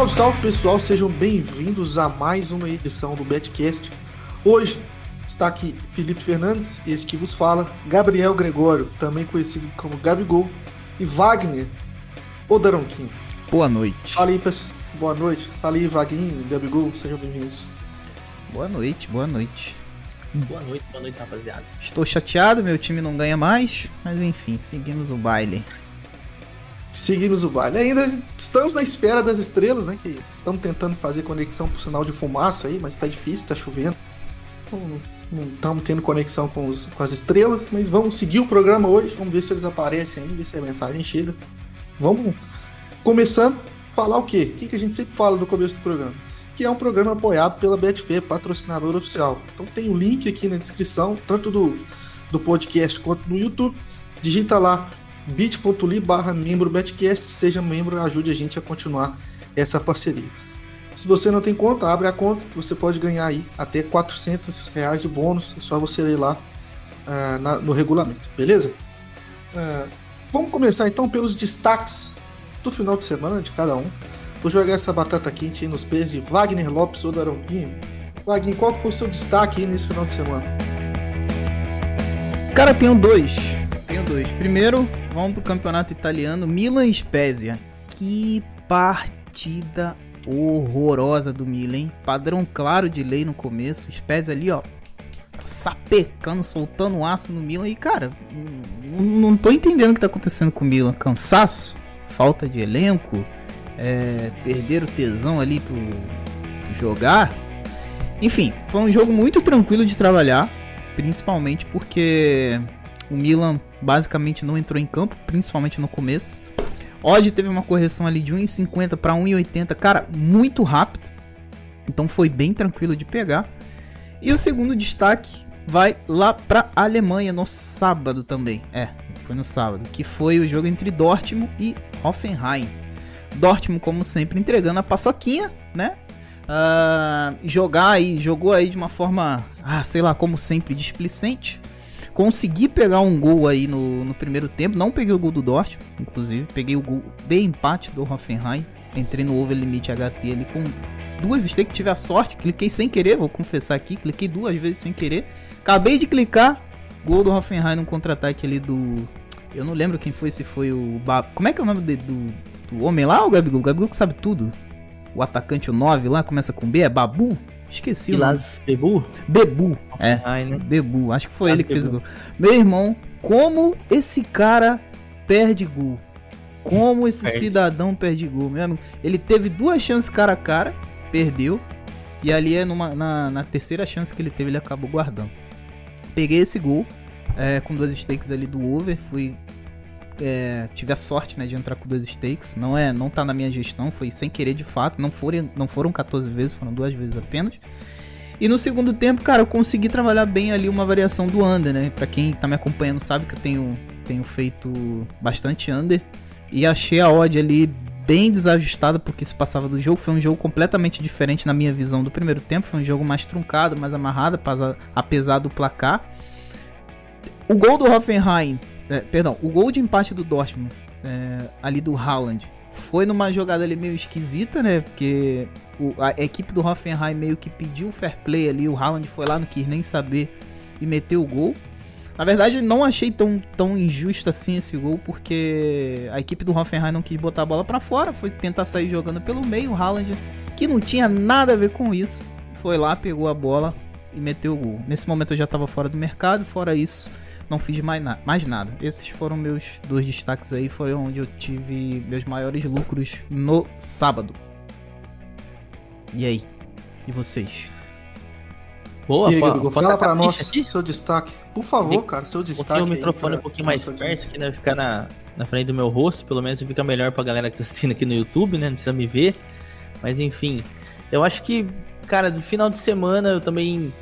Salve, salve pessoal, sejam bem-vindos a mais uma edição do Betcast. Hoje está aqui Felipe Fernandes, este que vos fala, Gabriel Gregório, também conhecido como Gabigol, e Wagner Odaronquim. Boa noite. Fala aí, pessoal. Boa noite. Fala aí, Wagner, Gabigol, sejam bem-vindos. Boa noite, boa noite. Boa noite, boa noite, rapaziada. Estou chateado, meu time não ganha mais, mas enfim, seguimos o baile. Seguimos o baile. Ainda estamos na espera das estrelas, né? Que estamos tentando fazer conexão por sinal de fumaça aí, mas tá difícil, tá chovendo. Não, não estamos tendo conexão com, os, com as estrelas, mas vamos seguir o programa hoje. Vamos ver se eles aparecem aí, ver se a mensagem chega. Vamos começando falar o quê? O que, a gente sempre fala no começo do programa? Que é um programa apoiado pela Betfair, patrocinador oficial. Então tem o link aqui na descrição, tanto do, do podcast quanto no YouTube. Digita lá bit.ly barra membro Betcast, seja membro, ajude a gente a continuar essa parceria. Se você não tem conta, abre a conta você pode ganhar aí até 400 reais de bônus, é só você ler lá uh, na, no regulamento, beleza? Uh, vamos começar então pelos destaques do final de semana de cada um. Vou jogar essa batata quente nos pés de Wagner Lopes ou Daronquinho. Wagner, qual foi o seu destaque nesse final de semana? Cara, tenho dois. Tenho dois. Primeiro, vamos pro campeonato italiano. Milan e Spezia. Que partida horrorosa do Milan, hein? Padrão claro de lei no começo. Spezia ali, ó. Sapecando, soltando aço no Milan. E, cara, não tô entendendo o que tá acontecendo com o Milan. Cansaço? Falta de elenco? É, perder o tesão ali pro, pro jogar? Enfim, foi um jogo muito tranquilo de trabalhar. Principalmente porque o Milan basicamente não entrou em campo, principalmente no começo. Odd teve uma correção ali de 1,50 para 1,80, cara, muito rápido. Então foi bem tranquilo de pegar. E o segundo destaque vai lá para Alemanha no sábado também. É, foi no sábado, que foi o jogo entre Dortmund e Hoffenheim. Dortmund, como sempre, entregando a paçoquinha, né? Uh, jogar aí, jogou aí de uma forma, ah, sei lá, como sempre, displicente. Consegui pegar um gol aí no, no primeiro tempo. Não peguei o gol do Dortmund, inclusive. Peguei o gol de empate do Hoffenheim. Entrei no over limit HT ali com duas stakes. Tive a sorte. Cliquei sem querer, vou confessar aqui. Cliquei duas vezes sem querer. Acabei de clicar. Gol do Hoffenheim no contra-ataque ali do. Eu não lembro quem foi, se foi o. Ba... Como é que é o nome de, do, do homem lá, o Gabigol? O Gabigol que sabe tudo. O atacante, o 9 lá, começa com B, é Babu? Esqueci Silas Bebu? Bebu. É. né? Bebu. Acho que foi ele que Bebu. fez o gol. Meu irmão, como esse cara perde gol? Como esse perde. cidadão perde gol, meu amigo? Ele teve duas chances cara a cara, perdeu. E ali é numa, na, na terceira chance que ele teve, ele acabou guardando. Peguei esse gol é, com duas stakes ali do over. Fui é, tive a sorte né, de entrar com dois stakes. Não é, não tá na minha gestão, foi sem querer de fato. Não foram, não foram 14 vezes, foram duas vezes apenas. E no segundo tempo, cara, eu consegui trabalhar bem ali uma variação do under, né? Pra quem tá me acompanhando sabe que eu tenho, tenho feito bastante under. E achei a odd ali bem desajustada porque se passava do jogo. Foi um jogo completamente diferente na minha visão do primeiro tempo. Foi um jogo mais truncado, mais amarrado, apesar do placar. O gol do Hoffenheim é, perdão, o gol de empate do Dortmund, é, ali do Haaland, foi numa jogada ali meio esquisita, né? Porque o, a equipe do Hoffenheim meio que pediu o fair play ali, o Haaland foi lá, não quis nem saber e meteu o gol. Na verdade, não achei tão, tão injusto assim esse gol, porque a equipe do Hoffenheim não quis botar a bola para fora, foi tentar sair jogando pelo meio. O Haaland, que não tinha nada a ver com isso, foi lá, pegou a bola e meteu o gol. Nesse momento eu já estava fora do mercado, fora isso, não fiz mais, na mais nada. Esses foram meus dois destaques aí, foi onde eu tive meus maiores lucros no sábado. E aí? E vocês? Boa, e aí, fala pra nós aqui? seu destaque. Por favor, cara, seu destaque. o microfone aí, um pouquinho mais perto, que né, ficar na, na frente do meu rosto, pelo menos fica melhor pra galera que tá assistindo aqui no YouTube, né? Não precisa me ver. Mas enfim, eu acho que, cara, do final de semana eu também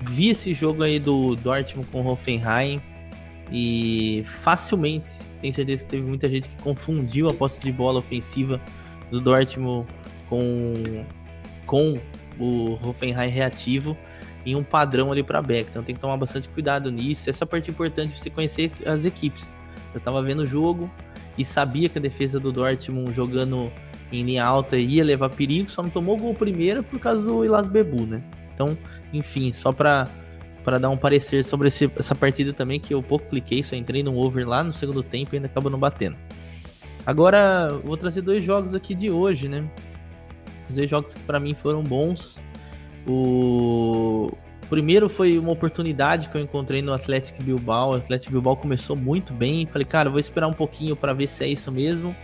vi esse jogo aí do Dortmund com o Hoffenheim. E facilmente, tenho certeza que teve muita gente que confundiu a posse de bola ofensiva do Dortmund com, com o Hoffenheim reativo em um padrão ali para back. Então tem que tomar bastante cuidado nisso. Essa parte importante você conhecer as equipes. Eu tava vendo o jogo e sabia que a defesa do Dortmund jogando em linha alta ia levar perigo, só não tomou gol primeiro por causa do Ilas Bebu, né? Então, enfim, só para para dar um parecer sobre esse, essa partida também, que eu pouco cliquei, só entrei no over lá no segundo tempo e ainda acabou não batendo. Agora, vou trazer dois jogos aqui de hoje, né? Os dois jogos que para mim foram bons. O primeiro foi uma oportunidade que eu encontrei no Atlético Bilbao. O Atlético Bilbao começou muito bem. Falei, cara, vou esperar um pouquinho para ver se é isso mesmo.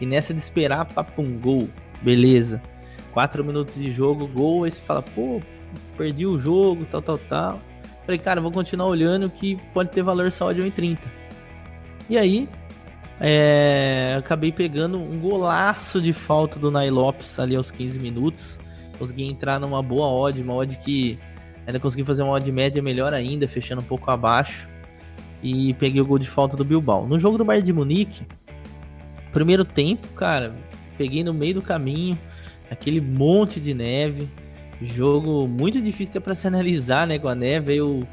E nessa de esperar, papum, gol. Beleza. Quatro minutos de jogo, gol. Aí você fala, pô, perdi o jogo, tal, tal, tal. Falei, cara, vou continuar olhando que pode ter valor só de 1,30. E aí, é, acabei pegando um golaço de falta do Nai Lopes ali aos 15 minutos. Consegui entrar numa boa odd, uma odd que ainda consegui fazer uma odd média melhor ainda, fechando um pouco abaixo. E peguei o gol de falta do Bilbao. No jogo do Bayern de Munique, primeiro tempo, cara, peguei no meio do caminho, aquele monte de neve. Jogo muito difícil para se analisar, né, com a neve. O,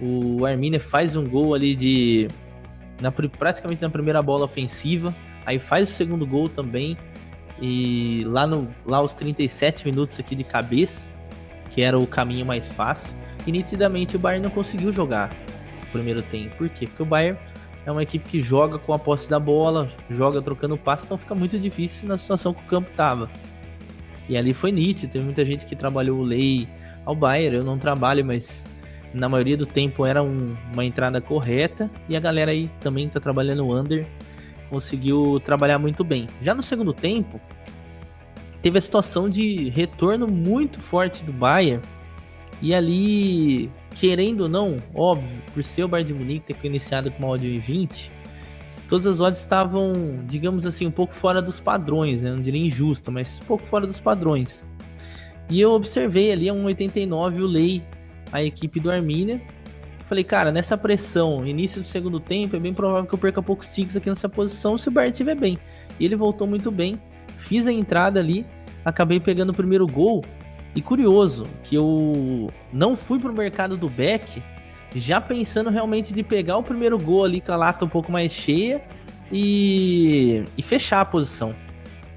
o Arminia faz um gol ali de na, praticamente na primeira bola ofensiva. Aí faz o segundo gol também. E lá, no, lá aos 37 minutos aqui de cabeça, que era o caminho mais fácil. E nitidamente o Bayern não conseguiu jogar o primeiro tempo. Por quê? Porque o Bayern é uma equipe que joga com a posse da bola, joga trocando passe, então fica muito difícil na situação que o campo tava. E ali foi nítido, teve muita gente que trabalhou o lei ao Bayern, eu não trabalho, mas na maioria do tempo era um, uma entrada correta e a galera aí também tá trabalhando o under conseguiu trabalhar muito bem. Já no segundo tempo, teve a situação de retorno muito forte do Bayern e ali, querendo ou não, óbvio, por ser o Bayern de Munique ter iniciado com uma odd 20, todas as odds estavam, digamos assim, um pouco fora dos padrões, né? não diria injusta, mas um pouco fora dos padrões. E eu observei ali a 1,89 o Lei a equipe do Arminia. Falei, cara, nessa pressão, início do segundo tempo, é bem provável que eu perca poucos ticks aqui nessa posição se o Bart estiver bem. E ele voltou muito bem. Fiz a entrada ali, acabei pegando o primeiro gol. E curioso, que eu não fui pro mercado do back, já pensando realmente de pegar o primeiro gol ali com a lata um pouco mais cheia e, e fechar a posição.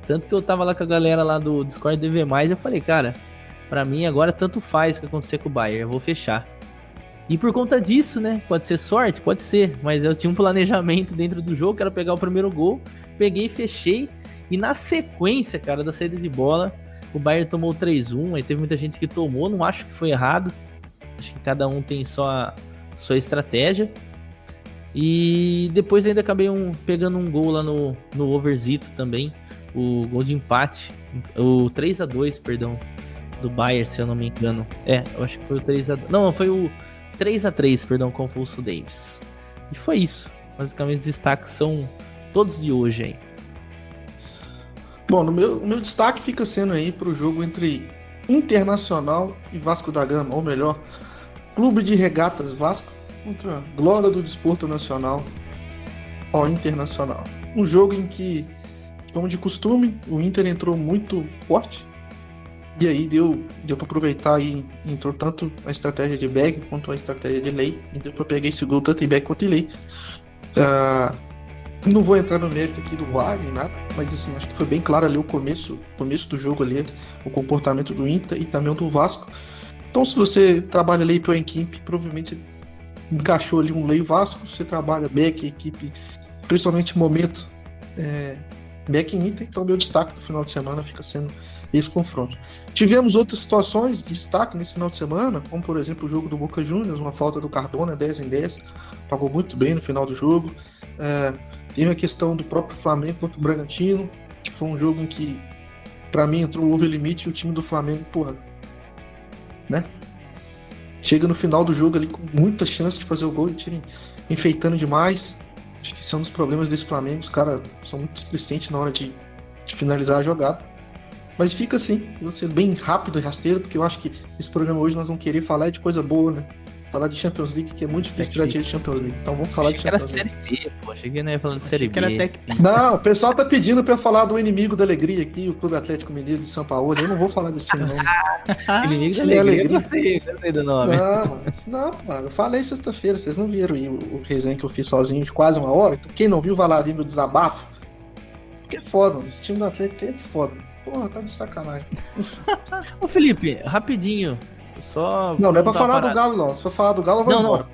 Tanto que eu tava lá com a galera lá do Discord DV+, eu falei, cara, para mim agora tanto faz o que acontecer com o Bayern, eu vou fechar. E por conta disso, né? Pode ser sorte? Pode ser. Mas eu tinha um planejamento dentro do jogo, quero pegar o primeiro gol. Peguei, fechei. E na sequência, cara, da saída de bola, o Bayern tomou 3-1. Aí teve muita gente que tomou, não acho que foi errado. Acho que cada um tem sua, sua estratégia. E depois ainda acabei um, pegando um gol lá no, no Overzito também. O gol de empate. O 3 a 2 perdão do Bayern, se eu não me engano. É, eu acho que foi o 3x... Não, foi o 3x3, perdão, com o Fulso Davis. E foi isso. Basicamente, os destaques são todos de hoje aí. Bom, no meu, o meu destaque fica sendo aí para o jogo entre Internacional e Vasco da Gama, ou melhor, Clube de Regatas Vasco contra Glória do Desporto Nacional, ó, Internacional. Um jogo em que, como de costume, o Inter entrou muito forte, e aí deu, deu para aproveitar e entrou tanto a estratégia de bag quanto a estratégia de lei. E deu para pegar esse gol tanto em bag quanto em lei. Uh, não vou entrar no mérito aqui do VAR nem nada, mas assim, acho que foi bem claro ali o começo, começo do jogo ali, o comportamento do Inter e também do Vasco. Então se você trabalha lei pela equipe, provavelmente encaixou ali um lei Vasco, você trabalha back, equipe, principalmente momento é, back em Inter, então meu destaque do final de semana fica sendo esse confronto. Tivemos outras situações de destaque nesse final de semana, como por exemplo o jogo do Boca Juniors, uma falta do Cardona 10 em 10, pagou muito bem no final do jogo. É, teve a questão do próprio Flamengo contra o Bragantino, que foi um jogo em que, para mim, entrou o over limite e o time do Flamengo, porra, né? Chega no final do jogo ali com muita chance de fazer o gol e time enfeitando demais. Acho que são é um dos problemas desse Flamengo. Os caras são muito displicentes na hora de, de finalizar a jogada. Mas fica assim, ser bem rápido e rasteiro, porque eu acho que esse programa hoje nós vamos querer falar de coisa boa, né? Falar de Champions League, que é muito difícil tirar dinheiro de Champions League. Então vamos falar de Champions League. Era Série B, pô. Achei que não ia falar de Série B. Não, o pessoal tá pedindo pra eu falar do inimigo da alegria aqui, o Clube Atlético Mineiro de São Paulo. Eu não vou falar desse time, não. inimigo da alegria, alegria. Eu sei, sei do nome. Não, não, mano. Eu falei sexta-feira, vocês não viram aí o, o resenha que eu fiz sozinho de quase uma hora. Então, quem não viu, vai lá ver meu desabafo Atlético é foda, esse time do Atlético é foda. Porra, tá de sacanagem. Ô Felipe, rapidinho. Só. Não, não é pra falar do Galo, não. Se for falar do Galo, eu vou não, embora.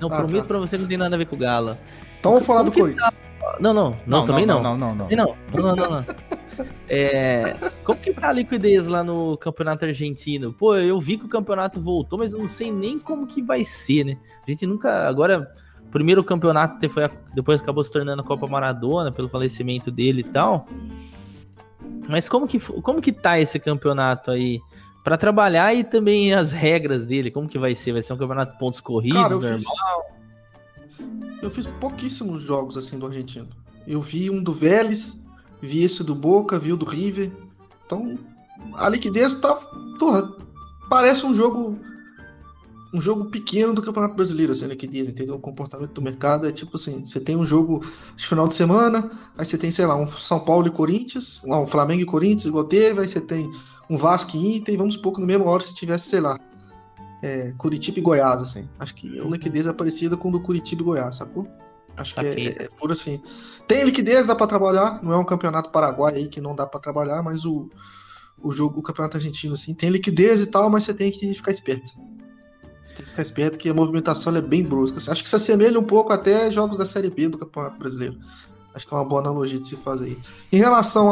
Não, não ah, prometo tá. pra você que não tem nada a ver com o Galo. Então vamos falar do Corinthians. Tá... Não, não, não, não, também não. Não, não, não. Não, não, não, não. É, como que tá a liquidez lá no campeonato argentino? Pô, eu vi que o campeonato voltou, mas eu não sei nem como que vai ser, né? A gente nunca. Agora, primeiro campeonato foi a, depois acabou se tornando a Copa Maradona pelo falecimento dele e tal. Mas como que, como que tá esse campeonato aí? Para trabalhar e também as regras dele, como que vai ser? Vai ser um campeonato de pontos corridos, Cara, eu normal? Fiz, eu fiz pouquíssimos jogos assim do argentino. Eu vi um do Vélez, vi esse do Boca, vi o do River. Então, a liquidez tá. Porra, parece um jogo. Um jogo pequeno do Campeonato Brasileiro, assim, a liquidez, entendeu? O comportamento do mercado é tipo assim: você tem um jogo de final de semana, aí você tem, sei lá, um São Paulo e Corinthians, um Flamengo e Corinthians, igual teve, aí você tem um Vasco e Inter, e vamos supor que no mesmo hora se tivesse, sei lá, é, Curitiba e Goiás, assim. Acho que a liquidez é parecida com o do Curitiba e Goiás, sacou? Acho que é, é, é, por assim. Tem liquidez, dá para trabalhar. Não é um campeonato paraguai aí que não dá para trabalhar, mas o, o jogo, o campeonato argentino, assim, tem liquidez e tal, mas você tem que ficar esperto. Você tem que ficar esperto que a movimentação é bem brusca. Assim. Acho que se assemelha um pouco até jogos da Série B do Campeonato Brasileiro. Acho que é uma boa analogia de se fazer aí. Em relação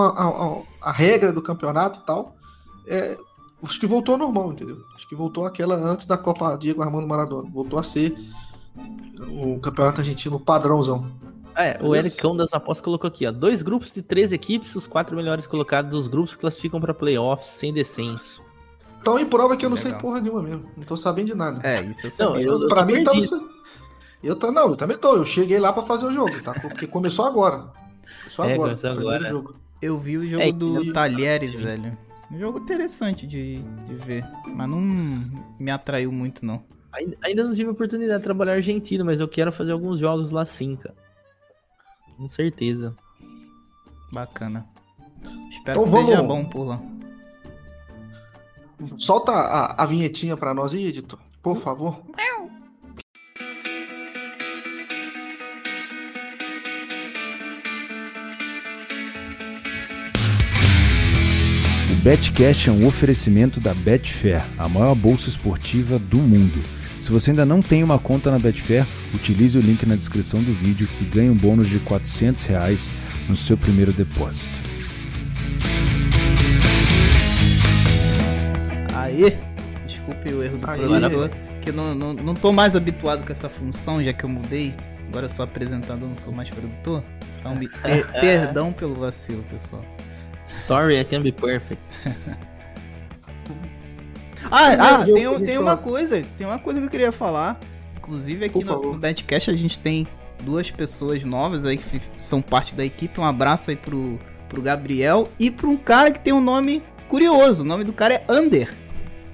à regra do campeonato e tal, é, acho que voltou ao normal, entendeu? Acho que voltou aquela antes da Copa Diego Armando Maradona. Voltou a ser o campeonato argentino padrãozão. É, o Ericão das apostas colocou aqui, ó. Dois grupos de três equipes, os quatro melhores colocados dos grupos classificam para playoffs sem descenso. Então, aí prova que eu não Legal. sei porra nenhuma mesmo. Não tô sabendo de nada. É, isso eu sabia. Não, eu, pra mim, tá, eu tá, não, eu também tô. Eu cheguei lá para fazer o jogo, tá? Porque começou agora. Começou é, agora. Começou agora. Jogo. Eu vi o jogo é, do eu... Talheres, velho. Um jogo interessante de, de ver, mas não me atraiu muito, não. Ainda não tive oportunidade de trabalhar argentino, mas eu quero fazer alguns jogos lá sim, cara. Com certeza. Bacana. Espero então que vamos... seja bom por lá. Solta a, a vinhetinha pra nós aí, editor, por favor. Betcash é um oferecimento da Betfair, a maior bolsa esportiva do mundo. Se você ainda não tem uma conta na Betfair, utilize o link na descrição do vídeo e ganhe um bônus de 400 reais no seu primeiro depósito. Aí, desculpe o erro do produtor, que eu não, não, não tô mais habituado com essa função, já que eu mudei. Agora eu sou apresentador, não sou mais produtor. Então, per perdão pelo vacilo, pessoal. Sorry, I can be perfect. ah, ah tem, tem uma coisa, tem uma coisa que eu queria falar. Inclusive aqui no, no Badcast a gente tem duas pessoas novas aí que são parte da equipe. Um abraço aí pro, pro Gabriel e pro um cara que tem um nome curioso. O nome do cara é Under,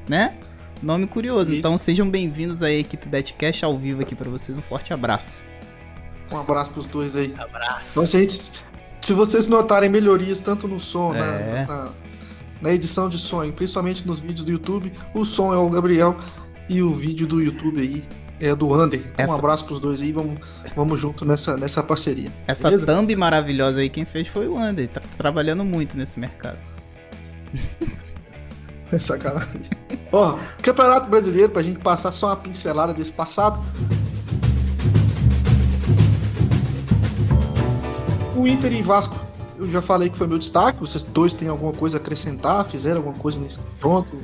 né? Nome curioso. Isso. Então sejam bem-vindos aí, equipe Betcast ao vivo aqui para vocês. Um forte abraço. Um abraço pros dois aí. Abraço. Então, gente, se vocês notarem melhorias tanto no som, é. na, na, na, edição de som, principalmente nos vídeos do YouTube, o som é o Gabriel e o vídeo do YouTube aí é do Ander. Essa... Um abraço pros dois aí, vamos, vamos junto nessa, nessa parceria. Essa beleza? thumb maravilhosa aí, quem fez foi o Ander, tá trabalhando muito nesse mercado. É sacanagem. Ó, Campeonato Brasileiro, pra gente passar só uma pincelada desse passado. O Inter e Vasco, eu já falei que foi meu destaque. Vocês dois têm alguma coisa a acrescentar? Fizeram alguma coisa nesse confronto?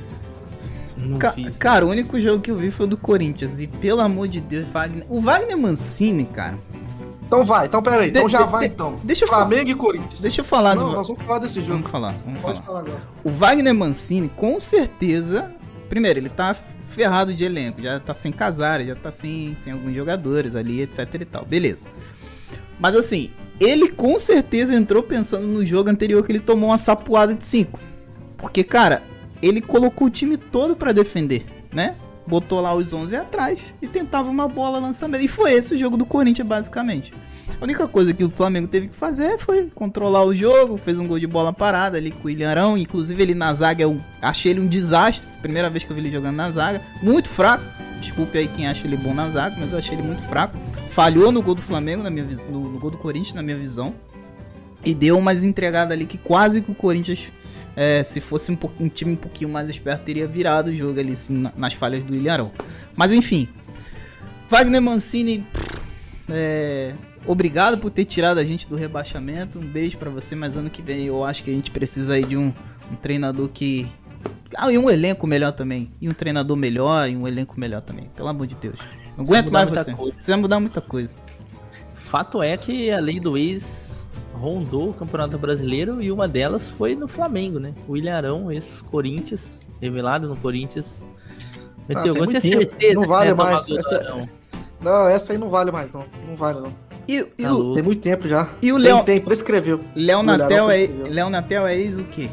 Ca fiz, cara, o único jogo que eu vi foi o do Corinthians. E pelo amor de Deus, Wagner. O Wagner Mancini, cara. Então vai, então peraí, então já de, vai de, então. Deixa Flamengo eu, e Corinthians. Deixa eu falar Não, do... nós vamos falar desse jogo. Vamos falar, vamos Pode falar. falar agora. O Wagner Mancini, com certeza. Primeiro, ele tá ferrado de elenco, já tá sem casar, já tá sem, sem alguns jogadores ali, etc e tal. Beleza. Mas assim, ele com certeza entrou pensando no jogo anterior que ele tomou uma sapuada de 5. Porque, cara, ele colocou o time todo para defender, né? Botou lá os 11 atrás e tentava uma bola lançamento. E foi esse o jogo do Corinthians, basicamente. A única coisa que o Flamengo teve que fazer foi controlar o jogo, fez um gol de bola parada ali com o Ilharão. Inclusive, ele na zaga, eu achei ele um desastre. Primeira vez que eu vi ele jogando na zaga. Muito fraco. Desculpe aí quem acha ele bom na zaga, mas eu achei ele muito fraco. Falhou no gol do Flamengo, na minha, no, no gol do Corinthians, na minha visão. E deu umas entregadas ali que quase que o Corinthians, é, se fosse um, um, time um pouquinho mais esperto, teria virado o jogo ali assim, nas falhas do Ilharão. Mas enfim, Wagner Mancini, é, obrigado por ter tirado a gente do rebaixamento. Um beijo para você, mas ano que vem eu acho que a gente precisa aí de um, um treinador que. Ah, e um elenco melhor também. E um treinador melhor e um elenco melhor também. Pelo amor de Deus. Não aguento mais você. Coisa. Precisa mudar muita coisa. Fato é que a lei do ex rondou o Campeonato Brasileiro e uma delas foi no Flamengo, né? O Ilharão, ex-Corinthians, revelado no Corinthians. Meteu ah, gol, tinha certeza. Não vale mais. Essa... Não, essa aí não vale mais, não. Não vale, não. E, e tá o... Tem muito tempo já. E o Léo. Tem, prescreveu. Léo Natel, é... Léo Natel é ex o quê?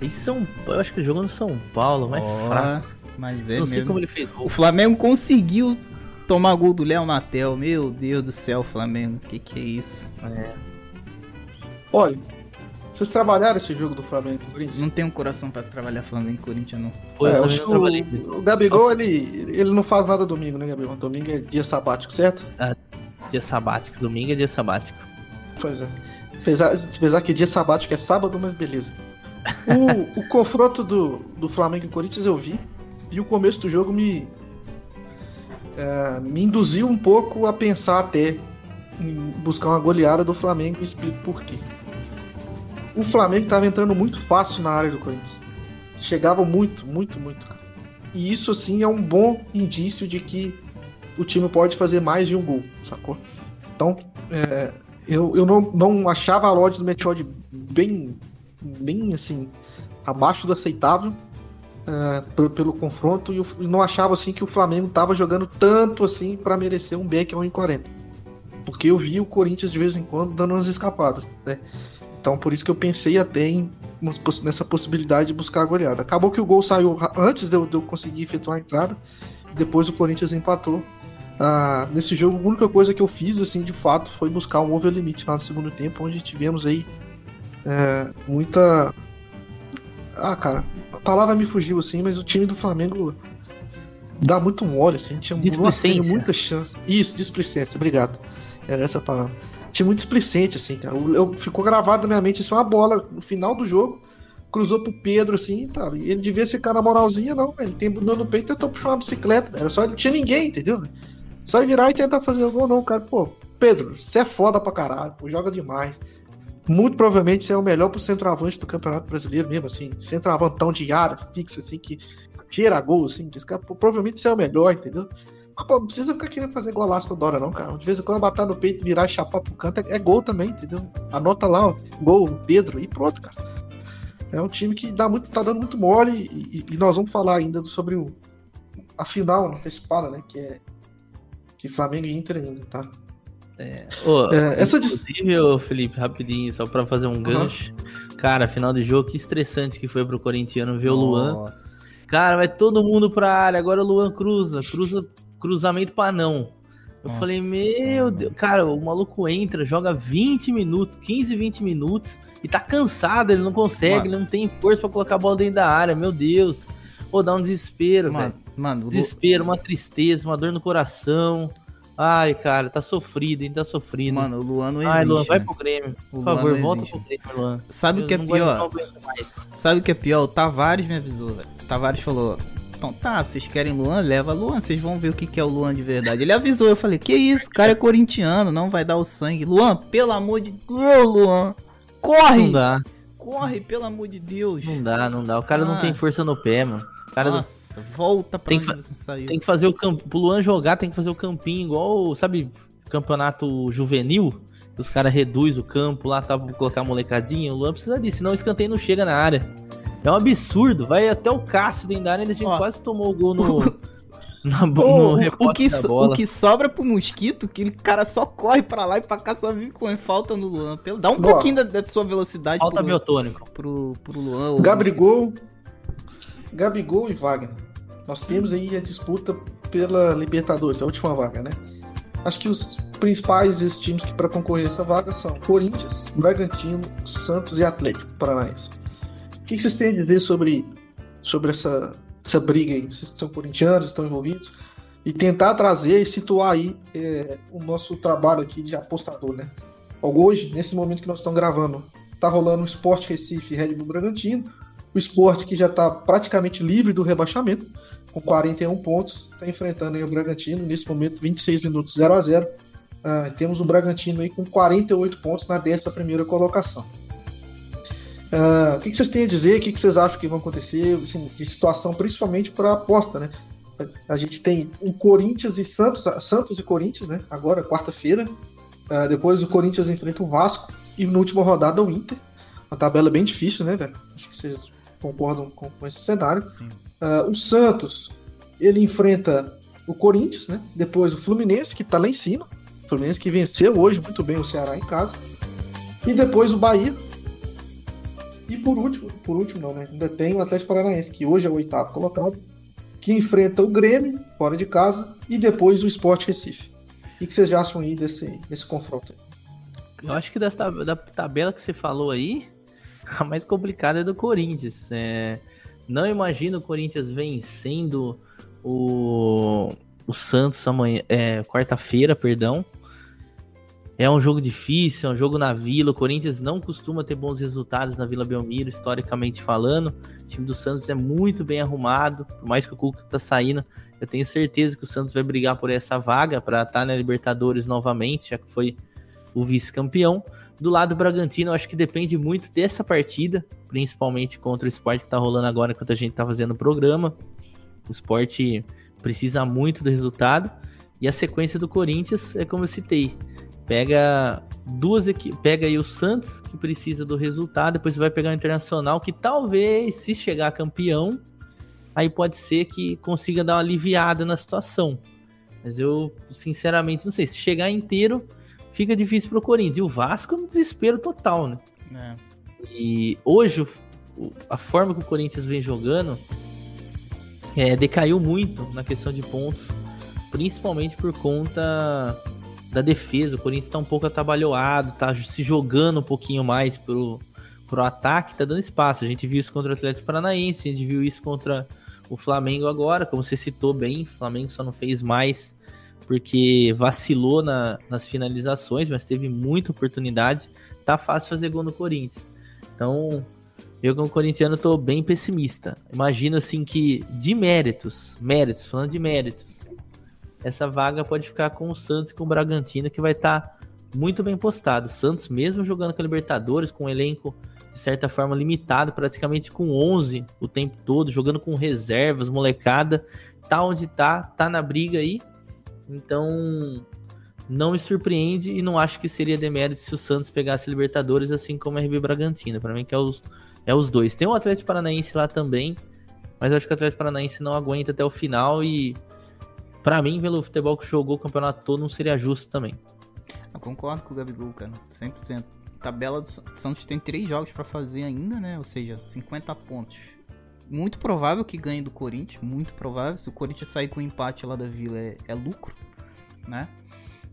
Em São Eu acho que jogou no São Paulo, mas oh, fraco. Mas é Não sei como ele fez. O Flamengo conseguiu tomar gol do Léo Natel. Meu Deus do céu, Flamengo. Que que é isso? É. Olha, vocês trabalharam esse jogo do Flamengo o Corinthians? Não tenho um coração pra trabalhar Flamengo e Corinthians, não. Pô, é, o, o Gabigol, ele, ele não faz nada domingo, né, Gabigol? Domingo é dia sabático, certo? Ah, dia sabático. Domingo é dia sabático. Pois é. Apesar, apesar que dia sabático é sábado, mas beleza. O, o confronto do, do Flamengo e Corinthians eu vi. E o começo do jogo me. É, me induziu um pouco a pensar até em buscar uma goleada do Flamengo e explico por quê o Flamengo estava entrando muito fácil na área do Corinthians. Chegava muito, muito, muito. E isso, assim, é um bom indício de que o time pode fazer mais de um gol, sacou? Então, é, eu, eu não, não achava a loja do Meteor bem, bem, assim, abaixo do aceitável é, pelo, pelo, confronto e eu não achava, assim, que o Flamengo estava jogando tanto, assim, para merecer um back a 1,40. Porque eu vi o Corinthians, de vez em quando, dando umas escapadas, né? Então por isso que eu pensei até em, nessa possibilidade de buscar a goleada. Acabou que o gol saiu antes de eu, de eu conseguir efetuar a entrada. Depois o Corinthians empatou. Ah, nesse jogo, a única coisa que eu fiz, assim, de fato, foi buscar um over limite lá no segundo tempo, onde tivemos aí é, muita. Ah, cara, a palavra me fugiu, assim, mas o time do Flamengo dá muito mole, assim, tinha muita chance. Isso, displicência, obrigado. Era essa a palavra time muito displicente, assim, cara. Eu, ficou gravado na minha mente, isso é uma bola no final do jogo, cruzou pro Pedro, assim, tá. Ele devia ficar na moralzinha, não. Ele tem bundão no peito e tentou puxar uma bicicleta. Era só ele tinha ninguém, entendeu? Só ir virar e tentar fazer o gol, não, cara. Pô, Pedro, você é foda pra caralho, pô, joga demais. Muito provavelmente é o melhor pro centroavante do Campeonato Brasileiro mesmo, assim. Centroavantão de área, fixo, assim, que cheira gol, assim. Esse cara, provavelmente você é o melhor, entendeu? Pô, não precisa ficar querendo fazer golaço toda hora, não, cara. De vez em quando bater no peito, virar e chapar pro canto é, é gol também, entendeu? Anota lá, ó, gol, Pedro, e pronto, cara. É um time que dá muito, tá dando muito mole e, e nós vamos falar ainda sobre o, a final antecipada, né? Que é que Flamengo e Inter ainda, tá? É, oh, é, essa inclusive, Felipe, rapidinho, só pra fazer um gancho. Uhum. Cara, final de jogo, que estressante que foi pro corintiano ver Nossa. o Luan. Cara, vai todo mundo pra área. Agora o Luan cruza, cruza cruzamento para não. Eu Nossa. falei, meu Deus, cara, o maluco entra, joga 20 minutos, 15, 20 minutos e tá cansado, ele não consegue, mano. ele não tem força para colocar a bola dentro da área, meu Deus. Pô, dá um desespero, velho. Mano, desespero, uma tristeza, uma dor no coração. Ai, cara, tá sofrido, hein? Tá sofrido. Mano, o Luan não existe. Ai, Luan, vai né? pro Grêmio. Por favor, volta pro Grêmio, Luan. Sabe o que é pior? Sabe o que é pior? O Tavares me avisou, velho. O Tavares falou: então tá, vocês querem Luan? Leva Luan, vocês vão ver o que, que é o Luan de verdade. Ele avisou, eu falei, que isso, o cara é corintiano, não vai dar o sangue. Luan, pelo amor de Deus, Luan, corre! Não dá. Corre, pelo amor de Deus. Não dá, não dá. O cara ah. não tem força no pé, mano. Cara Nossa, não... volta pra tem que, saiu. tem que fazer o campo. Pro Luan jogar, tem que fazer o campinho igual, sabe, campeonato juvenil. Os caras reduzem o campo lá, tá pra colocar a molecadinha. O Luan precisa disso, senão o escanteio não chega na área. É um absurdo. Vai até o Cássio dentro da área, ainda quase tomou o gol no. Na, no o, que o que sobra pro Mosquito, que o cara só corre pra lá e pra cá só vive com falta no Luan. Dá um Boa. pouquinho da, da, sua velocidade falta pro, biotônico. Pro, pro Luan. Gabigol, Gabigol e Wagner. Nós temos aí a disputa pela Libertadores, a última vaga, né? Acho que os principais esses times que para concorrer essa vaga são Corinthians, Bragantino, Santos e Atlético Paranaense. O que vocês têm a dizer sobre, sobre essa, essa briga aí? Vocês são corintianos, estão envolvidos? E tentar trazer e situar aí é, o nosso trabalho aqui de apostador, né? hoje, nesse momento que nós estamos gravando, tá rolando o Sport Recife Red Bull Bragantino. O Sport que já está praticamente livre do rebaixamento, com 41 pontos, está enfrentando o Bragantino, nesse momento 26 minutos 0 a 0 ah, Temos o Bragantino aí com 48 pontos na 11 primeira colocação. Ah, o que, que, vocês têm a dizer? O que, que vocês acham que vai acontecer assim, de situação, principalmente para aposta, né? A gente tem um Corinthians e Santos, Santos e Corinthians, né? Agora, quarta-feira. Uh, depois o Corinthians enfrenta o Vasco e na última rodada o Inter. Uma tabela bem difícil, né, velho? Acho que vocês concordam com, com esse cenário. Uh, o Santos, ele enfrenta o Corinthians, né? Depois o Fluminense, que tá lá em cima. O Fluminense que venceu hoje muito bem o Ceará em casa. E depois o Bahia. E por último, por último não, né? Ainda tem o Atlético Paranaense, que hoje é o oitavo colocado, que enfrenta o Grêmio, fora de casa, e depois o Sport Recife. O que vocês já acham aí desse, desse confronto? Eu acho que dessa, da tabela que você falou aí, a mais complicada é do Corinthians. É, não imagino o Corinthians vencendo o, o Santos amanhã, é, quarta-feira, perdão. É um jogo difícil, é um jogo na Vila. O Corinthians não costuma ter bons resultados na Vila Belmiro, historicamente falando. O time do Santos é muito bem arrumado, por mais que o Cuca tá saindo. Eu tenho certeza que o Santos vai brigar por essa vaga para estar tá na Libertadores novamente, já que foi o vice-campeão. Do lado do Bragantino, eu acho que depende muito dessa partida, principalmente contra o esporte que tá rolando agora enquanto a gente tá fazendo o programa. O esporte precisa muito do resultado. E a sequência do Corinthians é como eu citei. Pega duas pega aí o Santos, que precisa do resultado, depois vai pegar o Internacional, que talvez, se chegar campeão, aí pode ser que consiga dar uma aliviada na situação. Mas eu, sinceramente, não sei. Se chegar inteiro, fica difícil pro Corinthians. E o Vasco é um desespero total, né? É. E hoje, a forma que o Corinthians vem jogando é, decaiu muito na questão de pontos, principalmente por conta da defesa. O Corinthians tá um pouco atabalhoado, tá se jogando um pouquinho mais pro, pro ataque, tá dando espaço. A gente viu isso contra o Atlético Paranaense, a gente viu isso contra o Flamengo agora, como você citou bem, o Flamengo só não fez mais porque vacilou na, nas finalizações, mas teve muita oportunidade. Tá fácil fazer gol no Corinthians. Então, eu como corintiano tô bem pessimista. Imagino assim que de méritos, méritos, falando de méritos, essa vaga pode ficar com o Santos e com o Bragantino, que vai estar tá muito bem postado. Santos, mesmo jogando com a Libertadores, com um elenco de certa forma limitado, praticamente com 11 o tempo todo, jogando com reservas, molecada, tá onde tá, tá na briga aí. Então, não me surpreende e não acho que seria demérito se o Santos pegasse Libertadores, assim como a RB Bragantino. Para mim, que é os, é os dois. Tem o Atlético Paranaense lá também, mas acho que o Atlético Paranaense não aguenta até o final e para mim, pelo futebol que jogou o campeonato todo, não seria justo também. Eu concordo com o Gabigol, cara, 100%. A tabela do Santos tem três jogos para fazer ainda, né? Ou seja, 50 pontos. Muito provável que ganhe do Corinthians, muito provável. Se o Corinthians sair com um empate lá da Vila, é, é lucro, né?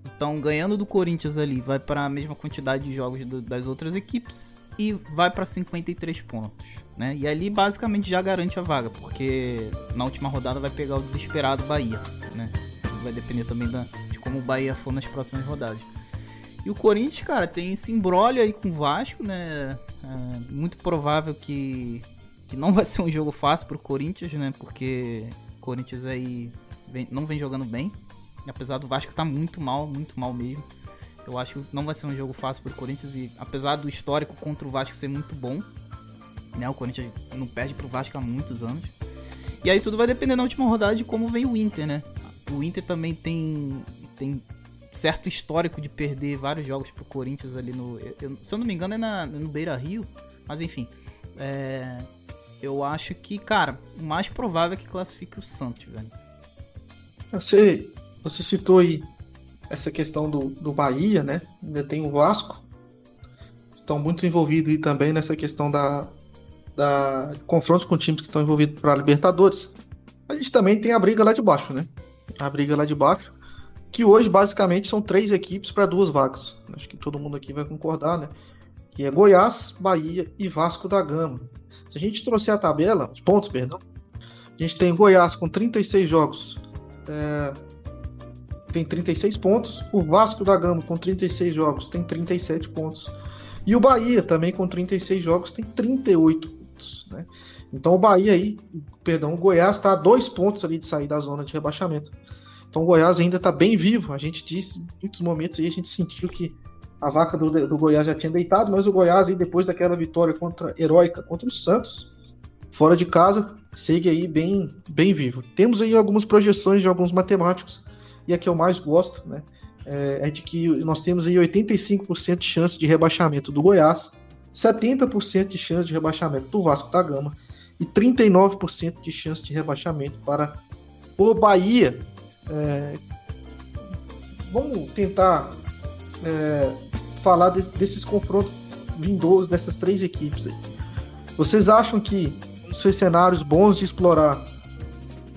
Então, ganhando do Corinthians ali, vai para a mesma quantidade de jogos do, das outras equipes e vai para 53 pontos, né? E ali basicamente já garante a vaga, porque na última rodada vai pegar o desesperado Bahia, né? Vai depender também da, de como o Bahia for nas próximas rodadas. E o Corinthians, cara, tem esse embrolho aí com o Vasco, né? É muito provável que, que não vai ser um jogo fácil pro Corinthians, né? Porque o Corinthians aí vem, não vem jogando bem. Apesar do Vasco tá muito mal, muito mal mesmo. Eu acho que não vai ser um jogo fácil pro Corinthians e apesar do histórico contra o Vasco ser muito bom, né? O Corinthians não perde pro Vasco há muitos anos. E aí tudo vai depender na última rodada de como vem o Inter, né? O Inter também tem tem certo histórico de perder vários jogos pro Corinthians ali no, eu, se eu não me engano é na, no Beira Rio, mas enfim, é, eu acho que cara, o mais provável é que classifique o Santos, velho. Você, você citou aí essa questão do, do Bahia, né? Ainda tem o Vasco. Estão muito envolvidos aí também nessa questão da, da confrontos com times que estão envolvidos para a Libertadores. A gente também tem a briga lá de baixo, né? A briga lá de baixo, que hoje basicamente são três equipes para duas vagas. Acho que todo mundo aqui vai concordar, né? Que é Goiás, Bahia e Vasco da Gama. Se a gente trouxer a tabela, os pontos, perdão, a gente tem Goiás com 36 jogos, é, tem 36 pontos. O Vasco da Gama, com 36 jogos, tem 37 pontos. E o Bahia, também com 36 jogos, tem 38 pontos. Né? Então o Bahia aí, perdão, o Goiás está a dois pontos ali de sair da zona de rebaixamento. Então o Goiás ainda está bem vivo. A gente disse em muitos momentos aí, a gente sentiu que a vaca do, do Goiás já tinha deitado, mas o Goiás aí, depois daquela vitória contra heróica contra o Santos, fora de casa, segue aí bem, bem vivo. Temos aí algumas projeções de alguns matemáticos, e a que eu mais gosto, né? É, é de que nós temos aí 85% de chance de rebaixamento do Goiás, 70% de chance de rebaixamento do Vasco da Gama e 39% de chance de rebaixamento para o Bahia. É, vamos tentar é, falar de, desses confrontos vindouros dessas três equipes aí. Vocês acham que ser cenários bons de explorar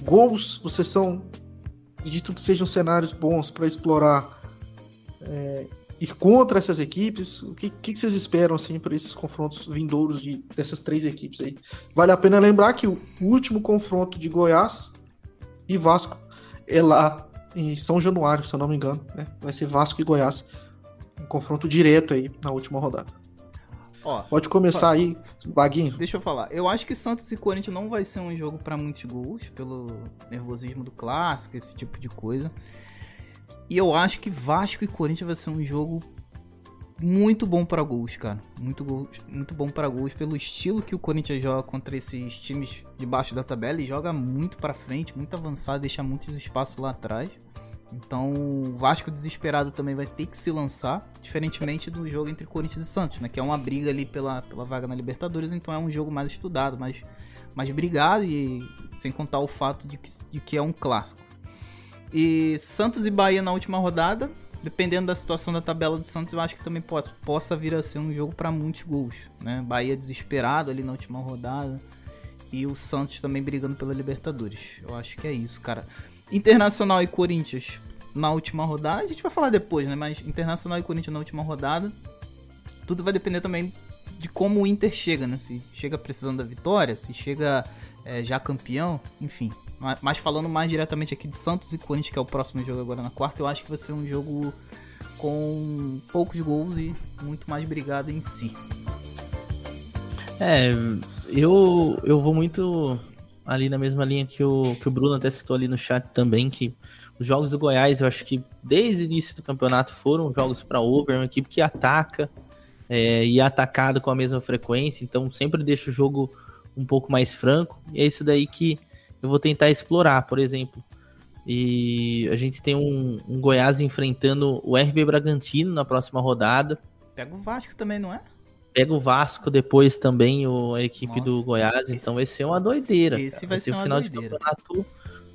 gols? Vocês são acredito que sejam cenários bons para explorar é, ir contra essas equipes. O que, que vocês esperam assim para esses confrontos vindouros de, dessas três equipes aí? Vale a pena lembrar que o último confronto de Goiás e Vasco é lá em São Januário, se eu não me engano. Né? Vai ser Vasco e Goiás. Um confronto direto aí na última rodada. Ó, Pode começar aí, Baguinho. Deixa eu falar. Eu acho que Santos e Corinthians não vai ser um jogo para muitos gols, pelo nervosismo do clássico, esse tipo de coisa. E eu acho que Vasco e Corinthians vai ser um jogo muito bom para gols, cara. Muito, gols, muito bom para gols pelo estilo que o Corinthians joga contra esses times debaixo da tabela e joga muito para frente, muito avançado, deixa muitos espaços lá atrás. Então, o Vasco desesperado também vai ter que se lançar, diferentemente do jogo entre Corinthians e Santos, né? Que é uma briga ali pela, pela vaga na Libertadores, então é um jogo mais estudado, mais, mais brigado e sem contar o fato de que, de que é um clássico. E Santos e Bahia na última rodada, dependendo da situação da tabela do Santos, eu acho que também pode, possa vir a ser um jogo para muitos gols, né? Bahia desesperado ali na última rodada e o Santos também brigando pela Libertadores. Eu acho que é isso, cara. Internacional e Corinthians na última rodada. A gente vai falar depois, né? Mas Internacional e Corinthians na última rodada. Tudo vai depender também de como o Inter chega, né? Se chega precisando da vitória, se chega é, já campeão, enfim. Mas falando mais diretamente aqui de Santos e Corinthians, que é o próximo jogo agora na quarta, eu acho que vai ser um jogo com poucos gols e muito mais brigado em si. É, eu, eu vou muito ali na mesma linha que o, que o Bruno até citou ali no chat também, que os jogos do Goiás, eu acho que desde o início do campeonato foram jogos para over, uma equipe que ataca é, e é atacado com a mesma frequência, então sempre deixa o jogo um pouco mais franco, e é isso daí que eu vou tentar explorar, por exemplo. E a gente tem um, um Goiás enfrentando o RB Bragantino na próxima rodada. Pega o Vasco também, não é? Pega o Vasco depois também, o, a equipe Nossa, do Goiás. Esse, então vai ser uma doideira. Esse vai, vai, ser, um final doideira. de campeonato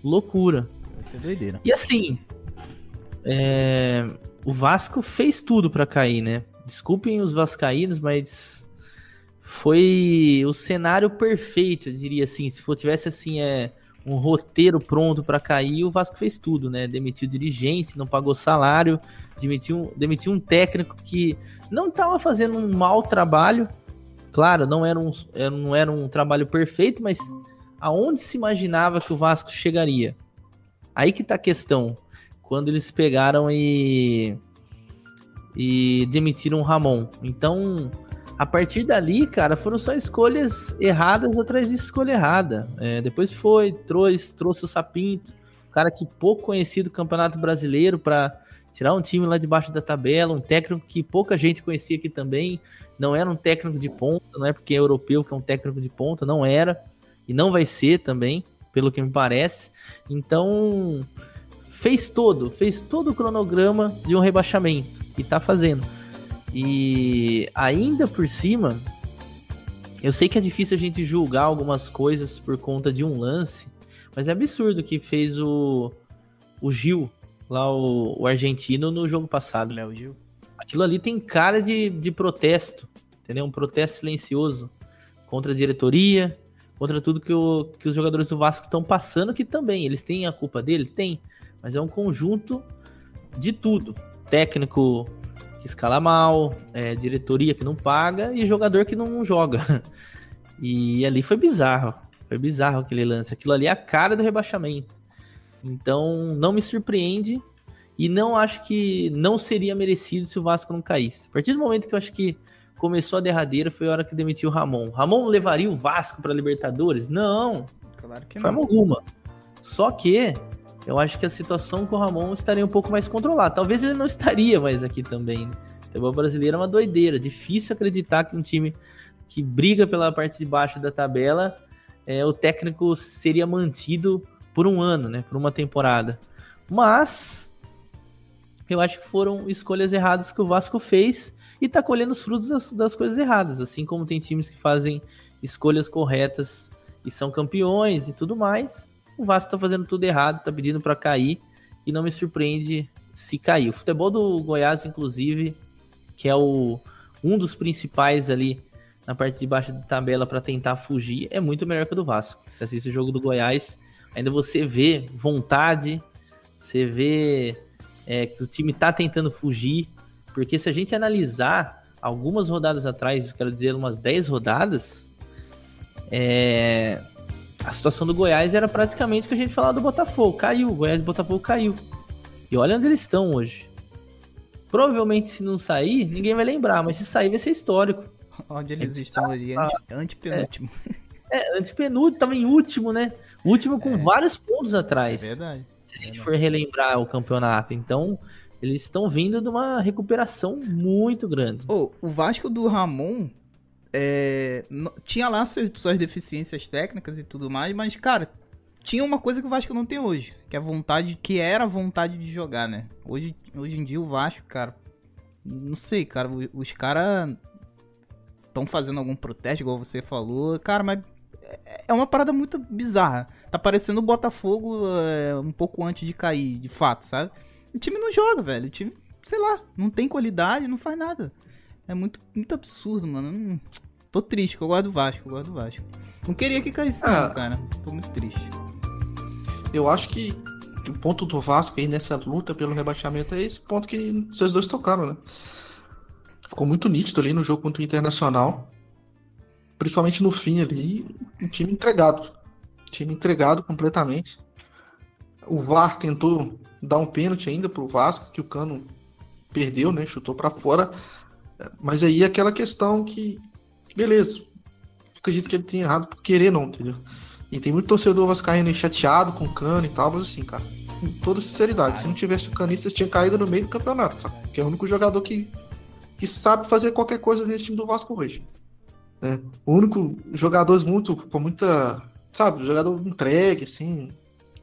loucura. Vai ser doideira. E assim, é, o Vasco fez tudo para cair, né? Desculpem os vascaínos, mas foi o cenário perfeito, eu diria assim. Se for, tivesse assim, é, um roteiro pronto para cair, o Vasco fez tudo, né? Demitiu dirigente, não pagou salário, demitiu, demitiu um técnico que não estava fazendo um mau trabalho. Claro, não era, um, não era um trabalho perfeito, mas aonde se imaginava que o Vasco chegaria? Aí que tá a questão. Quando eles pegaram e e demitiram o Ramon. Então, a partir dali, cara, foram só escolhas erradas atrás de escolha errada. É, depois foi, trouxe, trouxe o Sapinto, cara que pouco conhecido do Campeonato Brasileiro para tirar um time lá debaixo da tabela, um técnico que pouca gente conhecia aqui também. Não era um técnico de ponta, não é porque é europeu que é um técnico de ponta, não era. E não vai ser também, pelo que me parece. Então, fez todo, fez todo o cronograma de um rebaixamento. E tá fazendo. E ainda por cima, eu sei que é difícil a gente julgar algumas coisas por conta de um lance, mas é absurdo que fez o, o Gil lá o, o argentino no jogo passado. Léo Gil. Aquilo ali tem cara de, de protesto, entendeu? Um protesto silencioso contra a diretoria, contra tudo que, o, que os jogadores do Vasco estão passando, que também eles têm a culpa dele, tem, mas é um conjunto de tudo. Técnico que escala mal, é, diretoria que não paga e jogador que não joga. E ali foi bizarro. Foi bizarro aquele lance. Aquilo ali é a cara do rebaixamento. Então, não me surpreende. E não acho que não seria merecido se o Vasco não caísse. A partir do momento que eu acho que começou a derradeira foi a hora que demitiu o Ramon. Ramon levaria o Vasco para Libertadores? Não. Claro que não. Forma alguma. Só que eu acho que a situação com o Ramon estaria um pouco mais controlada. Talvez ele não estaria mais aqui também. Né? O futebol brasileiro é uma doideira. Difícil acreditar que um time que briga pela parte de baixo da tabela, é, o técnico seria mantido por um ano, né? Por uma temporada. Mas eu acho que foram escolhas erradas que o Vasco fez e tá colhendo os frutos das, das coisas erradas. Assim como tem times que fazem escolhas corretas e são campeões e tudo mais. O Vasco tá fazendo tudo errado, tá pedindo para cair e não me surpreende se cair. O futebol do Goiás, inclusive, que é o, um dos principais ali na parte de baixo da tabela para tentar fugir, é muito melhor que o do Vasco. Você assiste o jogo do Goiás, ainda você vê vontade, você vê é, que o time tá tentando fugir, porque se a gente analisar algumas rodadas atrás, quero dizer umas 10 rodadas, é, a situação do Goiás era praticamente o que a gente falava do Botafogo, caiu, o Goiás e Botafogo caiu. E olha onde eles estão hoje. Provavelmente se não sair, ninguém vai lembrar, mas se sair vai ser histórico. Onde eles estão hoje, anti, antepenúltimo. É, é antepenúltimo, tava em último, né? Último com é. vários pontos atrás. É verdade. Se a gente é for relembrar o campeonato. Então, eles estão vindo de uma recuperação muito grande. Oh, o Vasco do Ramon é, tinha lá suas, suas deficiências técnicas e tudo mais, mas, cara, tinha uma coisa que o Vasco não tem hoje, que é a vontade, que era a vontade de jogar, né? Hoje, hoje em dia o Vasco, cara, não sei, cara, os caras estão fazendo algum protesto, igual você falou. Cara, mas é, uma parada muito bizarra. Tá parecendo o Botafogo é, um pouco antes de cair, de fato, sabe? O time não joga, velho. O time, sei lá, não tem qualidade, não faz nada. É muito, muito absurdo, mano. Hum, tô triste, eu gosto do Vasco, eu gosto do Vasco. Não queria que caísse, ah, não, cara. Tô muito triste. Eu acho que o ponto do Vasco aí nessa luta pelo rebaixamento é esse ponto que vocês dois tocaram, né? Ficou muito nítido ali no jogo contra o Internacional. Principalmente no fim ali, um time entregado. time entregado completamente. O VAR tentou dar um pênalti ainda pro Vasco, que o Cano perdeu, né? Chutou para fora. Mas aí aquela questão que, beleza, acredito que ele tenha errado por querer não, entendeu? E tem muito torcedor vascaíno chateado com o Cano e tal, mas assim, cara, com toda sinceridade, se não tivesse o Canistas, tinha caído no meio do campeonato, sabe? Que é o único jogador que que sabe fazer qualquer coisa nesse time do Vasco hoje. Né? O único jogador muito, com muita, sabe, jogador entregue, assim.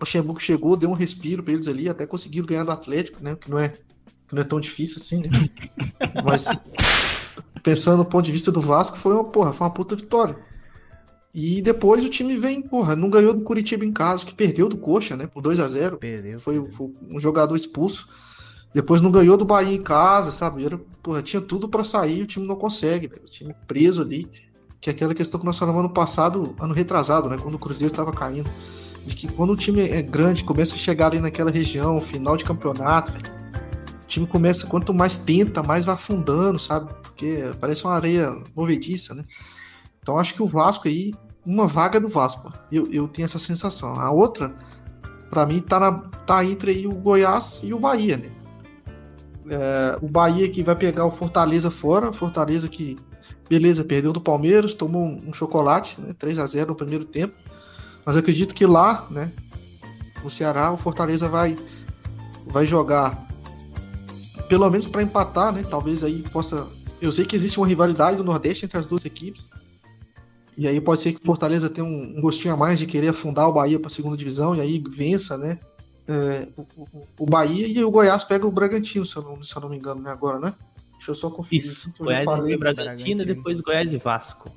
O Xembuco chegou, deu um respiro para eles ali, até conseguiram ganhar do Atlético, né? Que não é, que não é tão difícil assim, né? Mas pensando do ponto de vista do Vasco, foi uma, porra, foi uma puta vitória. E depois o time vem, porra, não ganhou do Curitiba em casa, que perdeu do Coxa, né? Por 2 a 0 Perdeu. Foi, perdeu. foi um jogador expulso. Depois não ganhou do Bahia em casa, sabe? Era, porra, tinha tudo para sair, o time não consegue, velho. O time preso ali. Que é aquela questão que nós falamos ano passado, ano retrasado, né? Quando o Cruzeiro tava caindo. De que quando o time é grande, começa a chegar ali naquela região, final de campeonato, velho. O time começa, quanto mais tenta, mais vai afundando, sabe? Porque parece uma areia movediça, né? Então acho que o Vasco aí, uma vaga do Vasco. Eu, eu tenho essa sensação. A outra, para mim, tá, na, tá entre o Goiás e o Bahia, né? É, o Bahia que vai pegar o Fortaleza fora, Fortaleza que, beleza, perdeu do Palmeiras, tomou um, chocolate, né, 3 a 0 no primeiro tempo, mas eu acredito que lá, né, no Ceará, o Fortaleza vai, vai jogar pelo menos para empatar, né, talvez aí possa... Eu sei que existe uma rivalidade do Nordeste entre as duas equipes, e aí pode ser que o Fortaleza tenha um, um gostinho a mais de querer afundar o Bahia para a segunda divisão e aí vença, né? é, o, o, Bahia e o Goiás pega o Bragantino, se eu não, se eu não me engano, né, agora, né? Deixa eu só conferir. Isso, Goiás e Bragantino, e depois Goiás e Vasco.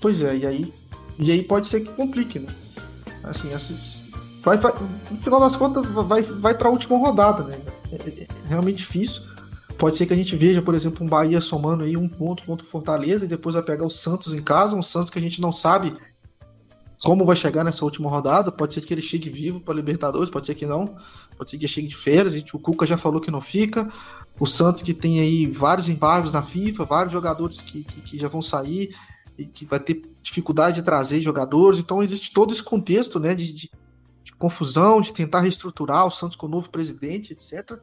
Pois é, e aí, e aí pode ser que complique, né? Assim, assim vai, vai, no final das contas, vai, vai para a última rodada, né? É, é, é, realmente difícil. Pode ser que a gente veja, por exemplo, um Bahia somando aí um ponto contra o Fortaleza e depois vai pegar o Santos em casa, um Santos que a gente não sabe como vai chegar nessa última rodada. Pode ser que ele chegue vivo para Libertadores, pode ser que não. Pode ser que chegue de férias. O Cuca já falou que não fica. O Santos que tem aí vários embargos na FIFA, vários jogadores que, que, que já vão sair e que vai ter dificuldade de trazer jogadores. Então existe todo esse contexto, né, de, de, confusão, de tentar reestruturar o Santos com o novo presidente, etc.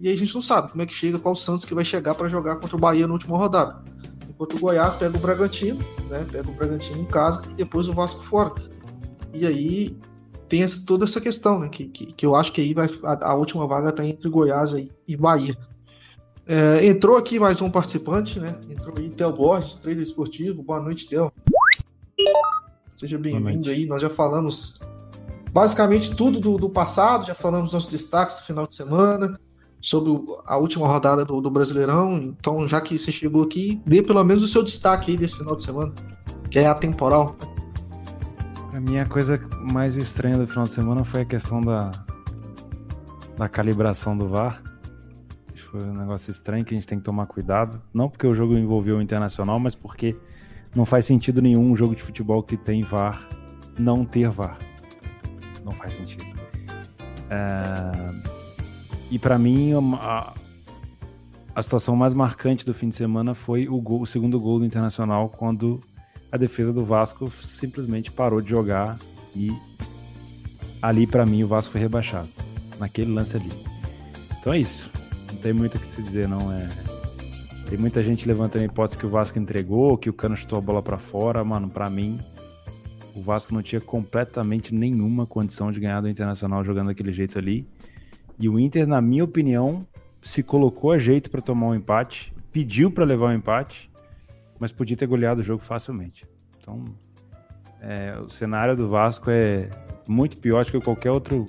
E aí a gente não sabe como é que chega, qual o Santos que vai chegar para jogar contra o Bahia na última rodada. Enquanto o Goiás pega o Bragantino, né? Pega o Bragantino em casa e depois o Vasco fora. E aí tem essa, toda essa questão, né? Que, que, que, eu acho que aí vai, a, a última vaga está entre Goiás aí, e Bahia. É, entrou aqui mais um participante, né? Entrou aí Theo Borges, trailer esportivo. Boa noite, Theo. Seja bem-vindo aí. Nós já falamos basicamente tudo do, do, passado, já falamos nossos destaques do final de semana, sobre a última rodada do, do, Brasileirão. Então, já que você chegou aqui, dê pelo menos o seu destaque aí desse final de semana, que é atemporal. A minha coisa mais estranha do final de semana foi a questão da, da calibração do VAR. Foi um negócio estranho que a gente tem que tomar cuidado. Não porque o jogo envolveu o internacional, mas porque não faz sentido nenhum um jogo de futebol que tem VAR não ter VAR. Não faz sentido. É... E para mim, a... a, situação mais marcante do fim de semana foi o, gol, o segundo gol do Internacional, quando a defesa do Vasco simplesmente parou de jogar e ali para mim o Vasco foi rebaixado naquele lance ali. Então é isso. Não tem muito o que se dizer, não é. Tem muita gente levantando a hipótese que o Vasco entregou, que o Cano chutou a bola para fora, mano. Para mim, o Vasco não tinha completamente nenhuma condição de ganhar do Internacional jogando daquele jeito ali. E o Inter, na minha opinião, se colocou a jeito para tomar um empate, pediu para levar o um empate mas podia ter goleado o jogo facilmente. Então, é, o cenário do Vasco é muito pior do que qualquer outro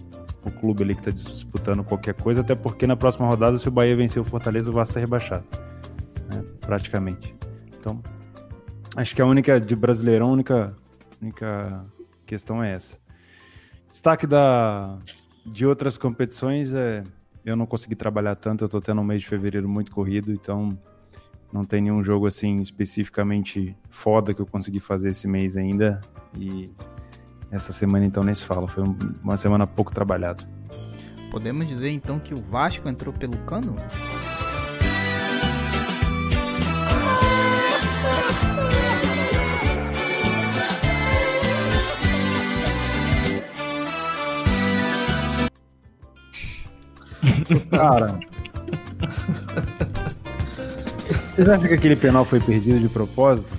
clube ali que está disputando qualquer coisa, até porque na próxima rodada, se o Bahia vencer o Fortaleza, o Vasco está rebaixado, né, praticamente. Então, acho que a única de Brasileirão, a única, única questão é essa. Destaque da, de outras competições é eu não consegui trabalhar tanto, eu estou tendo um mês de fevereiro muito corrido, então não tem nenhum jogo assim especificamente foda que eu consegui fazer esse mês ainda. E essa semana então nem se fala. Foi uma semana pouco trabalhada. Podemos dizer então que o Vasco entrou pelo cano? Cara. Vocês acham que aquele penal foi perdido de propósito?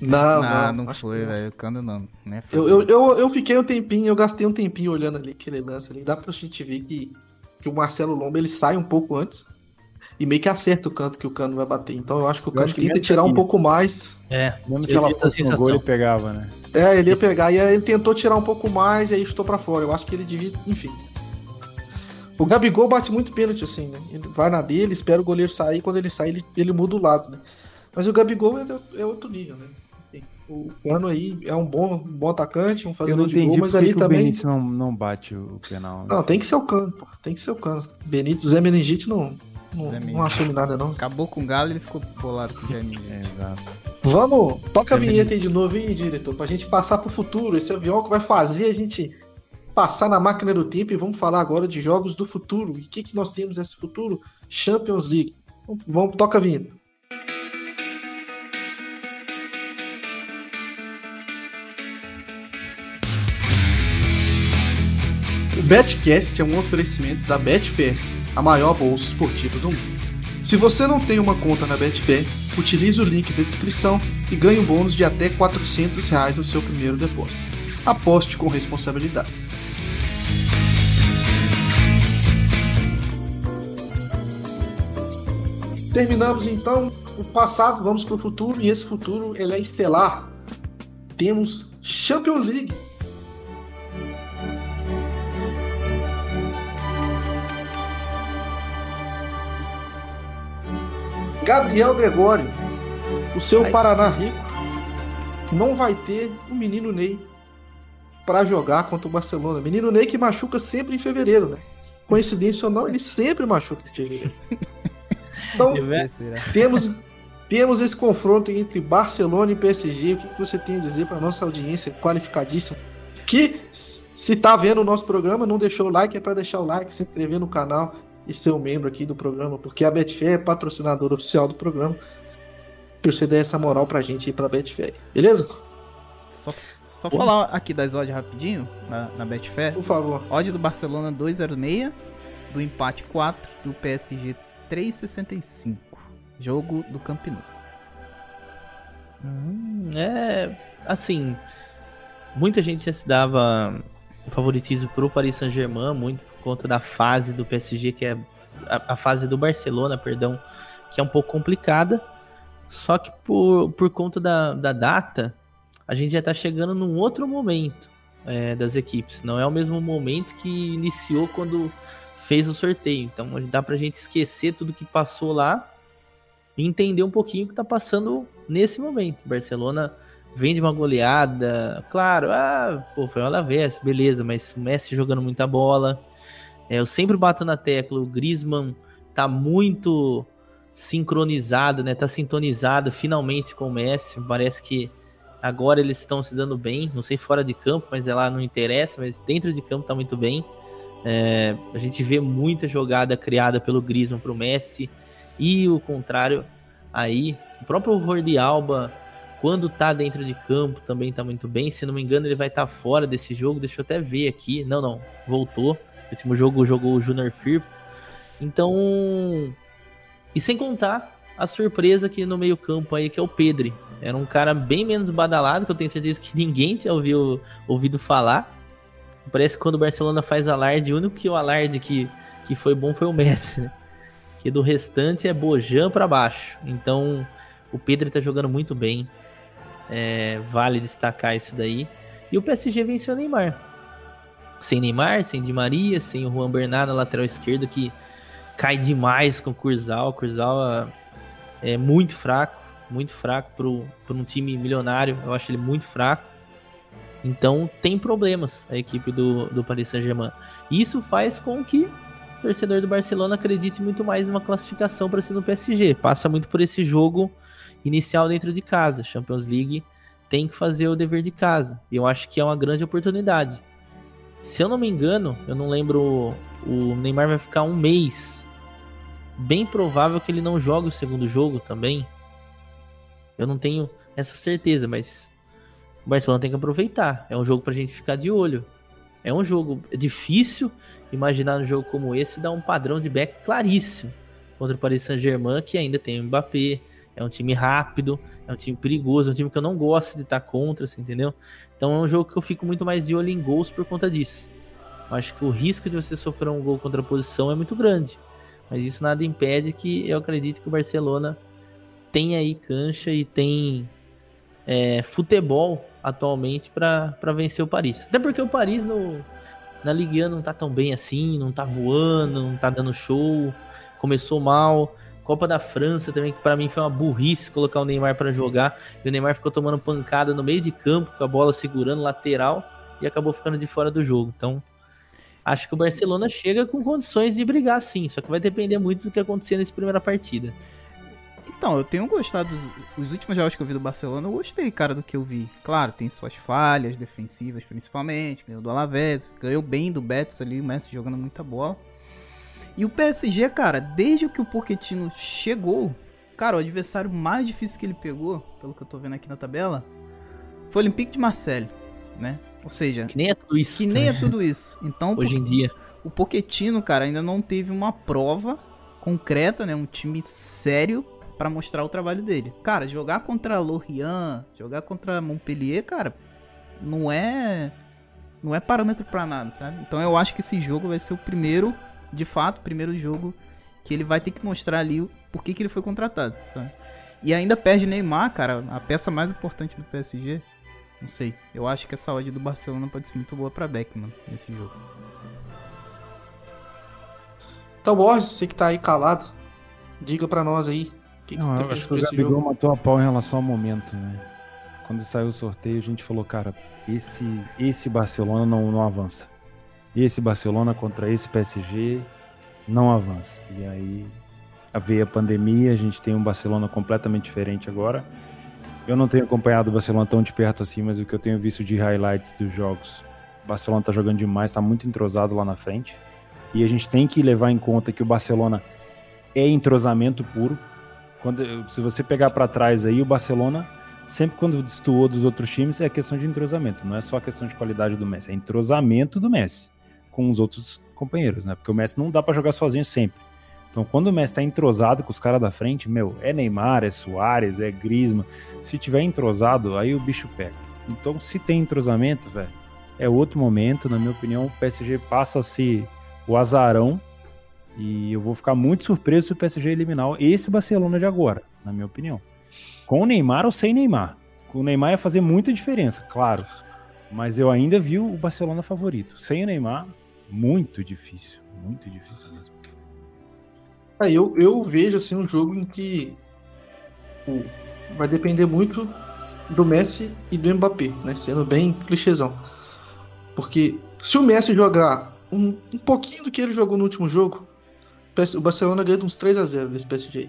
Não, não, não, não foi, velho. O Cano não. É eu, eu, eu, eu, fiquei um tempinho, eu gastei um tempinho olhando ali aquele lance ali. Dá pra gente ver que, que o Marcelo Lomba ele sai um pouco antes e meio que acerta o canto que o Cano vai bater. Então eu acho que o Cano tenta tirar um pouco mais. É, mesmo se ela fosse no gol, ele pegava, né? É, ele ia pegar. E aí ele tentou tirar um pouco mais e aí estou para fora. Eu acho que ele devia. Enfim. O Gabigol bate muito pênalti, assim, né? Ele vai na dele, espera o goleiro sair, quando ele sai, ele, ele muda o lado, né? Mas o Gabigol é, é outro nível, né? o Cano aí é um bom, um bom atacante, um fazedor de gol, mas ali também. O Benítez não, não bate o penal. Né? Não, tem que ser o Cano, pô. Tem que ser o Cano. Benítez, Zé Meningite não, não, não assume nada, não. Acabou com o Galo e ele ficou bolado com o Zé É, exato. Vamos, toca a vinheta aí de novo aí, diretor, pra gente passar pro futuro. Esse avião que vai fazer a gente passar na máquina do tempo e vamos falar agora de jogos do futuro. E o que, que nós temos nesse futuro? Champions League. Vamos, toca vinheta. O Betcast é um oferecimento da Betfair, a maior bolsa esportiva do mundo. Se você não tem uma conta na Betfair, utilize o link da descrição e ganhe um bônus de até 400 reais no seu primeiro depósito. Aposte com responsabilidade. Terminamos então o passado, vamos para o futuro, e esse futuro ele é estelar. Temos Champions League. Gabriel Gregório, o seu Ai. Paraná Rico, não vai ter o menino Ney para jogar contra o Barcelona. Menino Ney que machuca sempre em fevereiro, né? Coincidência ou não, ele sempre machuca em fevereiro. Então, temos, temos esse confronto entre Barcelona e PSG. O que você tem a dizer para nossa audiência qualificadíssima? Que se tá vendo o nosso programa, não deixou o like, é para deixar o like, se inscrever no canal e ser um membro aqui do programa, porque a Betfair é patrocinadora oficial do programa. Por você der essa moral pra gente ir pra Betfair, beleza? Só, só falar aqui das odds rapidinho, na, na Betfair. Por favor. Odd do Barcelona 2,06, do empate 4, do PSG 3,65. Jogo do Camp Nou. Hum, é, assim, muita gente já se dava favoritismo pro Paris Saint-Germain, muito por conta da fase do PSG, que é a, a, fase do Barcelona, perdão, que é um pouco complicada. Só que por, por conta da, da data, a gente já está chegando num outro momento é, das equipes. Não é o mesmo momento que iniciou quando fez o sorteio. Então dá para a gente esquecer tudo que passou lá e entender um pouquinho o que está passando nesse momento. Barcelona vem de uma goleada, claro, ah, pô, foi o Alavés, beleza, mas o Messi jogando muita bola. É, eu sempre bato na tecla, o Griezmann tá muito sincronizado, né? Tá sintonizado finalmente com o Messi. Parece que Agora eles estão se dando bem, não sei fora de campo, mas é lá não interessa, mas dentro de campo tá muito bem. É, a gente vê muita jogada criada pelo Griezmann pro Messi e o contrário aí. O próprio Jordi Alba, quando tá dentro de campo, também tá muito bem. Se não me engano, ele vai estar tá fora desse jogo. Deixa eu até ver aqui. Não, não, voltou. O último jogo jogou o Junior Firpo. Então, e sem contar a surpresa aqui no meio-campo aí, que é o Pedri. Era um cara bem menos badalado, que eu tenho certeza que ninguém tinha ouvido, ouvido falar. Parece que quando o Barcelona faz alarde, o único que o alarde que, que foi bom foi o Messi, né? Que do restante é Bojan para baixo. Então, o Pedro tá jogando muito bem. É, vale destacar isso daí. E o PSG venceu o Neymar. Sem Neymar, sem Di Maria, sem o Juan Bernat na lateral esquerda, que cai demais com o Curzal. O Curzal é muito fraco, muito fraco para um time milionário. Eu acho ele muito fraco. Então tem problemas a equipe do, do Paris Saint-Germain. Isso faz com que o torcedor do Barcelona acredite muito mais numa classificação para ser no PSG. Passa muito por esse jogo inicial dentro de casa. Champions League tem que fazer o dever de casa. E eu acho que é uma grande oportunidade. Se eu não me engano, eu não lembro. O Neymar vai ficar um mês bem provável que ele não jogue o segundo jogo também. Eu não tenho essa certeza, mas o Barcelona tem que aproveitar. É um jogo pra gente ficar de olho. É um jogo difícil imaginar um jogo como esse dar um padrão de back claríssimo contra o Paris Saint-Germain, que ainda tem o Mbappé, é um time rápido, é um time perigoso, é um time que eu não gosto de estar contra, assim, entendeu? Então é um jogo que eu fico muito mais de olho em gols por conta disso. Eu acho que o risco de você sofrer um gol contra a posição é muito grande. Mas isso nada impede que eu acredito que o Barcelona tem aí cancha e tem é, futebol atualmente para vencer o Paris. Até porque o Paris no, na Ligue 1 não tá tão bem assim, não tá voando, não tá dando show, começou mal. Copa da França também, que para mim foi uma burrice colocar o Neymar para jogar. E o Neymar ficou tomando pancada no meio de campo, com a bola segurando lateral e acabou ficando de fora do jogo. Então, acho que o Barcelona chega com condições de brigar sim, só que vai depender muito do que acontecer nessa primeira partida. Então, eu tenho gostado dos os últimos jogos que eu vi do Barcelona, eu gostei, cara, do que eu vi. Claro, tem suas falhas defensivas, principalmente, ganhou do Alavés, ganhou bem do Betis ali, o Messi jogando muita bola. E o PSG, cara, desde que o Pochettino chegou, cara, o adversário mais difícil que ele pegou, pelo que eu tô vendo aqui na tabela, foi o Olympique de Marseille, né? Ou seja, que nem é tudo isso. Que nem é tudo isso. Então, hoje em dia, o Poquetino, cara, ainda não teve uma prova concreta, né, um time sério para mostrar o trabalho dele. Cara, jogar contra Lorient, jogar contra Montpellier, cara, não é não é parâmetro para nada, sabe? Então eu acho que esse jogo vai ser o primeiro, de fato, o primeiro jogo que ele vai ter que mostrar ali o porquê que ele foi contratado, sabe? E ainda perde Neymar, cara, a peça mais importante do PSG. Não sei. Eu acho que essa odd do Barcelona pode ser muito boa para Beckman nesse jogo. Então, Borges, você que tá aí calado, diga para nós aí. Que, que não, você acho que o Gabigol jogo? matou a pau em relação ao momento, né? Quando saiu o sorteio, a gente falou, cara, esse, esse Barcelona não, não avança. Esse Barcelona contra esse PSG não avança. E aí veio a pandemia, a gente tem um Barcelona completamente diferente agora. Eu não tenho acompanhado o Barcelona tão de perto assim, mas o que eu tenho visto de highlights dos jogos, o Barcelona tá jogando demais, tá muito entrosado lá na frente. E a gente tem que levar em conta que o Barcelona é entrosamento puro. Quando, se você pegar para trás aí, o Barcelona sempre quando destoou dos outros times é questão de entrosamento, não é só questão de qualidade do Messi, é entrosamento do Messi com os outros companheiros, né? Porque o Messi não dá para jogar sozinho sempre. Então, quando o Messi tá entrosado com os caras da frente, meu, é Neymar, é Soares, é Griezmann. Se tiver entrosado, aí o bicho pega. Então, se tem entrosamento, velho, é outro momento. Na minha opinião, o PSG passa a ser o azarão. E eu vou ficar muito surpreso se o PSG eliminar esse Barcelona de agora, na minha opinião. Com o Neymar ou sem Neymar. Com o Neymar ia fazer muita diferença, claro. Mas eu ainda vi o Barcelona favorito. Sem o Neymar, muito difícil. Muito difícil mesmo. É, eu, eu vejo assim um jogo em que vai depender muito do Messi e do Mbappé, né? Sendo bem clichêzão. Porque se o Messi jogar um, um pouquinho do que ele jogou no último jogo, o Barcelona ganha uns 3 a 0 desse PSG.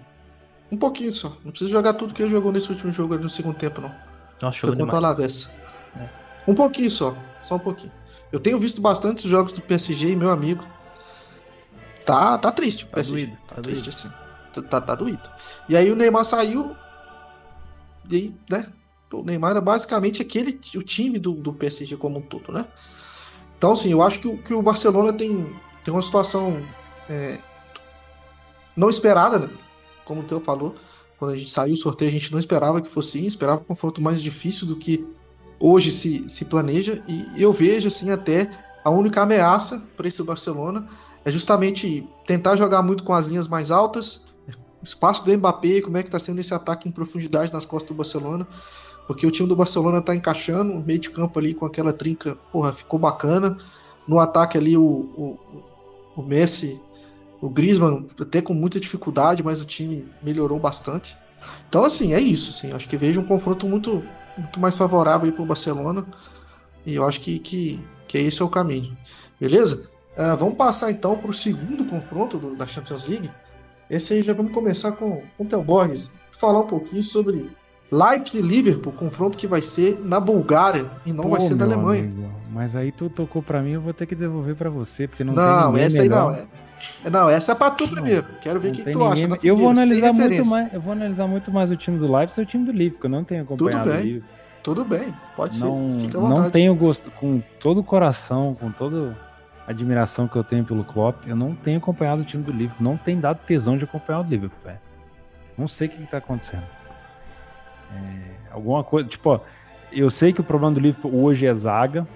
Um pouquinho só. Não precisa jogar tudo que ele jogou nesse último jogo no segundo tempo, não. Nossa, Foi contra o Alavés. É. Um pouquinho só. Só um pouquinho. Eu tenho visto bastante jogos do PSG, meu amigo. Tá, tá triste. Tá doído. Tá, tá triste, assim. Tá, tá, tá doído. E aí o Neymar saiu. E aí, né? O Neymar era basicamente aquele o time do, do PSG como um todo, né? Então, assim, eu acho que, que o Barcelona tem, tem uma situação é, não esperada, né? Como o Teu falou, quando a gente saiu o sorteio, a gente não esperava que fosse assim, esperava um confronto mais difícil do que hoje se, se planeja. E eu vejo, assim, até a única ameaça para esse Barcelona é justamente tentar jogar muito com as linhas mais altas, espaço do Mbappé, como é que está sendo esse ataque em profundidade nas costas do Barcelona, porque o time do Barcelona está encaixando, o meio de campo ali com aquela trinca, porra, ficou bacana. No ataque ali o, o, o Messi, o Griezmann até com muita dificuldade, mas o time melhorou bastante. Então assim, é isso, assim, acho que vejo um confronto muito, muito mais favorável para o Barcelona e eu acho que, que, que esse é o caminho. Beleza? Uh, vamos passar então para o segundo confronto do, da Champions League. Esse aí já vamos começar com, com o Theo Borges. Falar um pouquinho sobre Leipzig e Liverpool, confronto que vai ser na Bulgária e não Pô, vai ser da Alemanha. Amigo, mas aí tu tocou para mim, eu vou ter que devolver para você, porque não, não tem essa aí não. É, é, não, essa é para tu primeiro. Quero ver o que, que, tu ninguém... acha. eu vou analisar muito mais. Eu vou analisar muito mais o time do Leipzig e o time do Liverpool, eu não tenho acompanhado. Tudo bem. Tudo bem, pode não, ser. Fica não tenho gosto com todo o coração, com todo admiração que eu tenho pelo Klopp, eu não tenho acompanhado o time do Liverpool. Não tem dado tesão de acompanhar o Liverpool, velho. Não sei o que, está acontecendo. É, alguma coisa. Tipo, ó, eu sei que o problema do Liverpool hoje é zaga,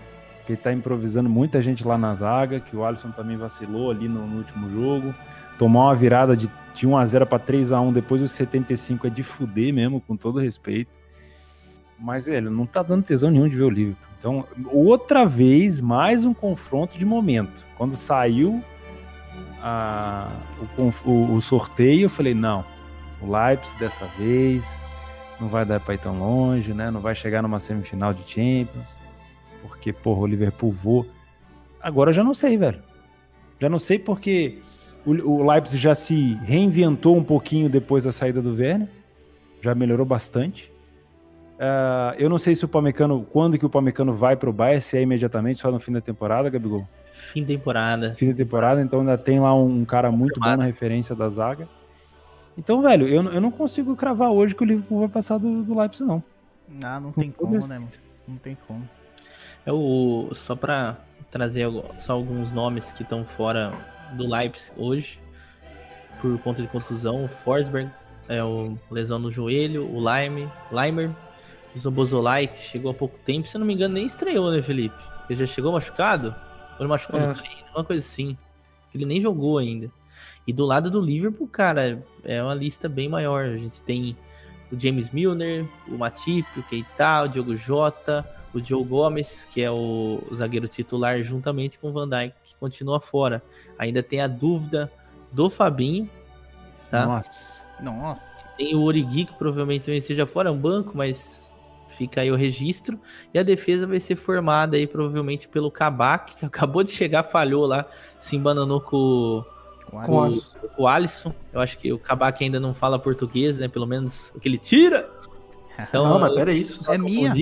que ele tá improvisando muita gente lá na zaga, que o Alisson também vacilou ali no, no último jogo. Tomar uma virada de, de 1x0 para 3x1 depois dos 75 é de fuder mesmo, com todo respeito. Mas, velho, não tá dando tesão nenhum de ver o Liverpool. Então, outra vez, mais um confronto de momento. Quando saiu a, o, o, o, sorteio, eu falei, não, o Leipzig dessa vez não vai dar para ir tão longe, né? Não vai chegar numa semifinal de Champions, porque, porra, o Liverpool voou. Agora eu já não sei, velho. Já não sei porque o, o Leipzig já se reinventou um pouquinho depois da saída do Werner, já melhorou bastante. Uh, eu não sei se o Pamecano, quando que o Pamecano vai para o Bayern, se é imediatamente, só no fim da temporada, Gabigol? Fim da temporada. Fim da temporada, então ainda tem lá um cara muito bom na referência da zaga. Então, velho, eu, eu não consigo cravar hoje que o Liverpool vai passar do, do Leipzig, não. Ah, não tem como, né, mano? Não tem como. É o, só para trazer só alguns nomes que estão fora do Leipzig hoje, por conta de contusão, o Forsberg, é o lesão no joelho, o Lime, Limer, Zobozolai, que chegou há pouco tempo, se eu não me engano, nem estreou, né, Felipe? Ele já chegou machucado? Ou ele machucou é. no treino? Uma coisa assim. Ele nem jogou ainda. E do lado do Liverpool, cara, é uma lista bem maior. A gente tem o James Milner, o Matip, o Keita, o Diogo Jota, o Joe Gomes, que é o zagueiro titular, juntamente com o Van Dijk, que continua fora. Ainda tem a dúvida do Fabinho, tá? Nossa. Nossa. Tem o Origi, que provavelmente também seja fora, é um banco, mas Fica aí o registro. E a defesa vai ser formada aí provavelmente pelo Kabak, que acabou de chegar, falhou lá, se embananou com, com, com, o, com o Alisson. Eu acho que o Kabak ainda não fala português, né? Pelo menos o que ele tira. Então, não, mas pera isso. É minha.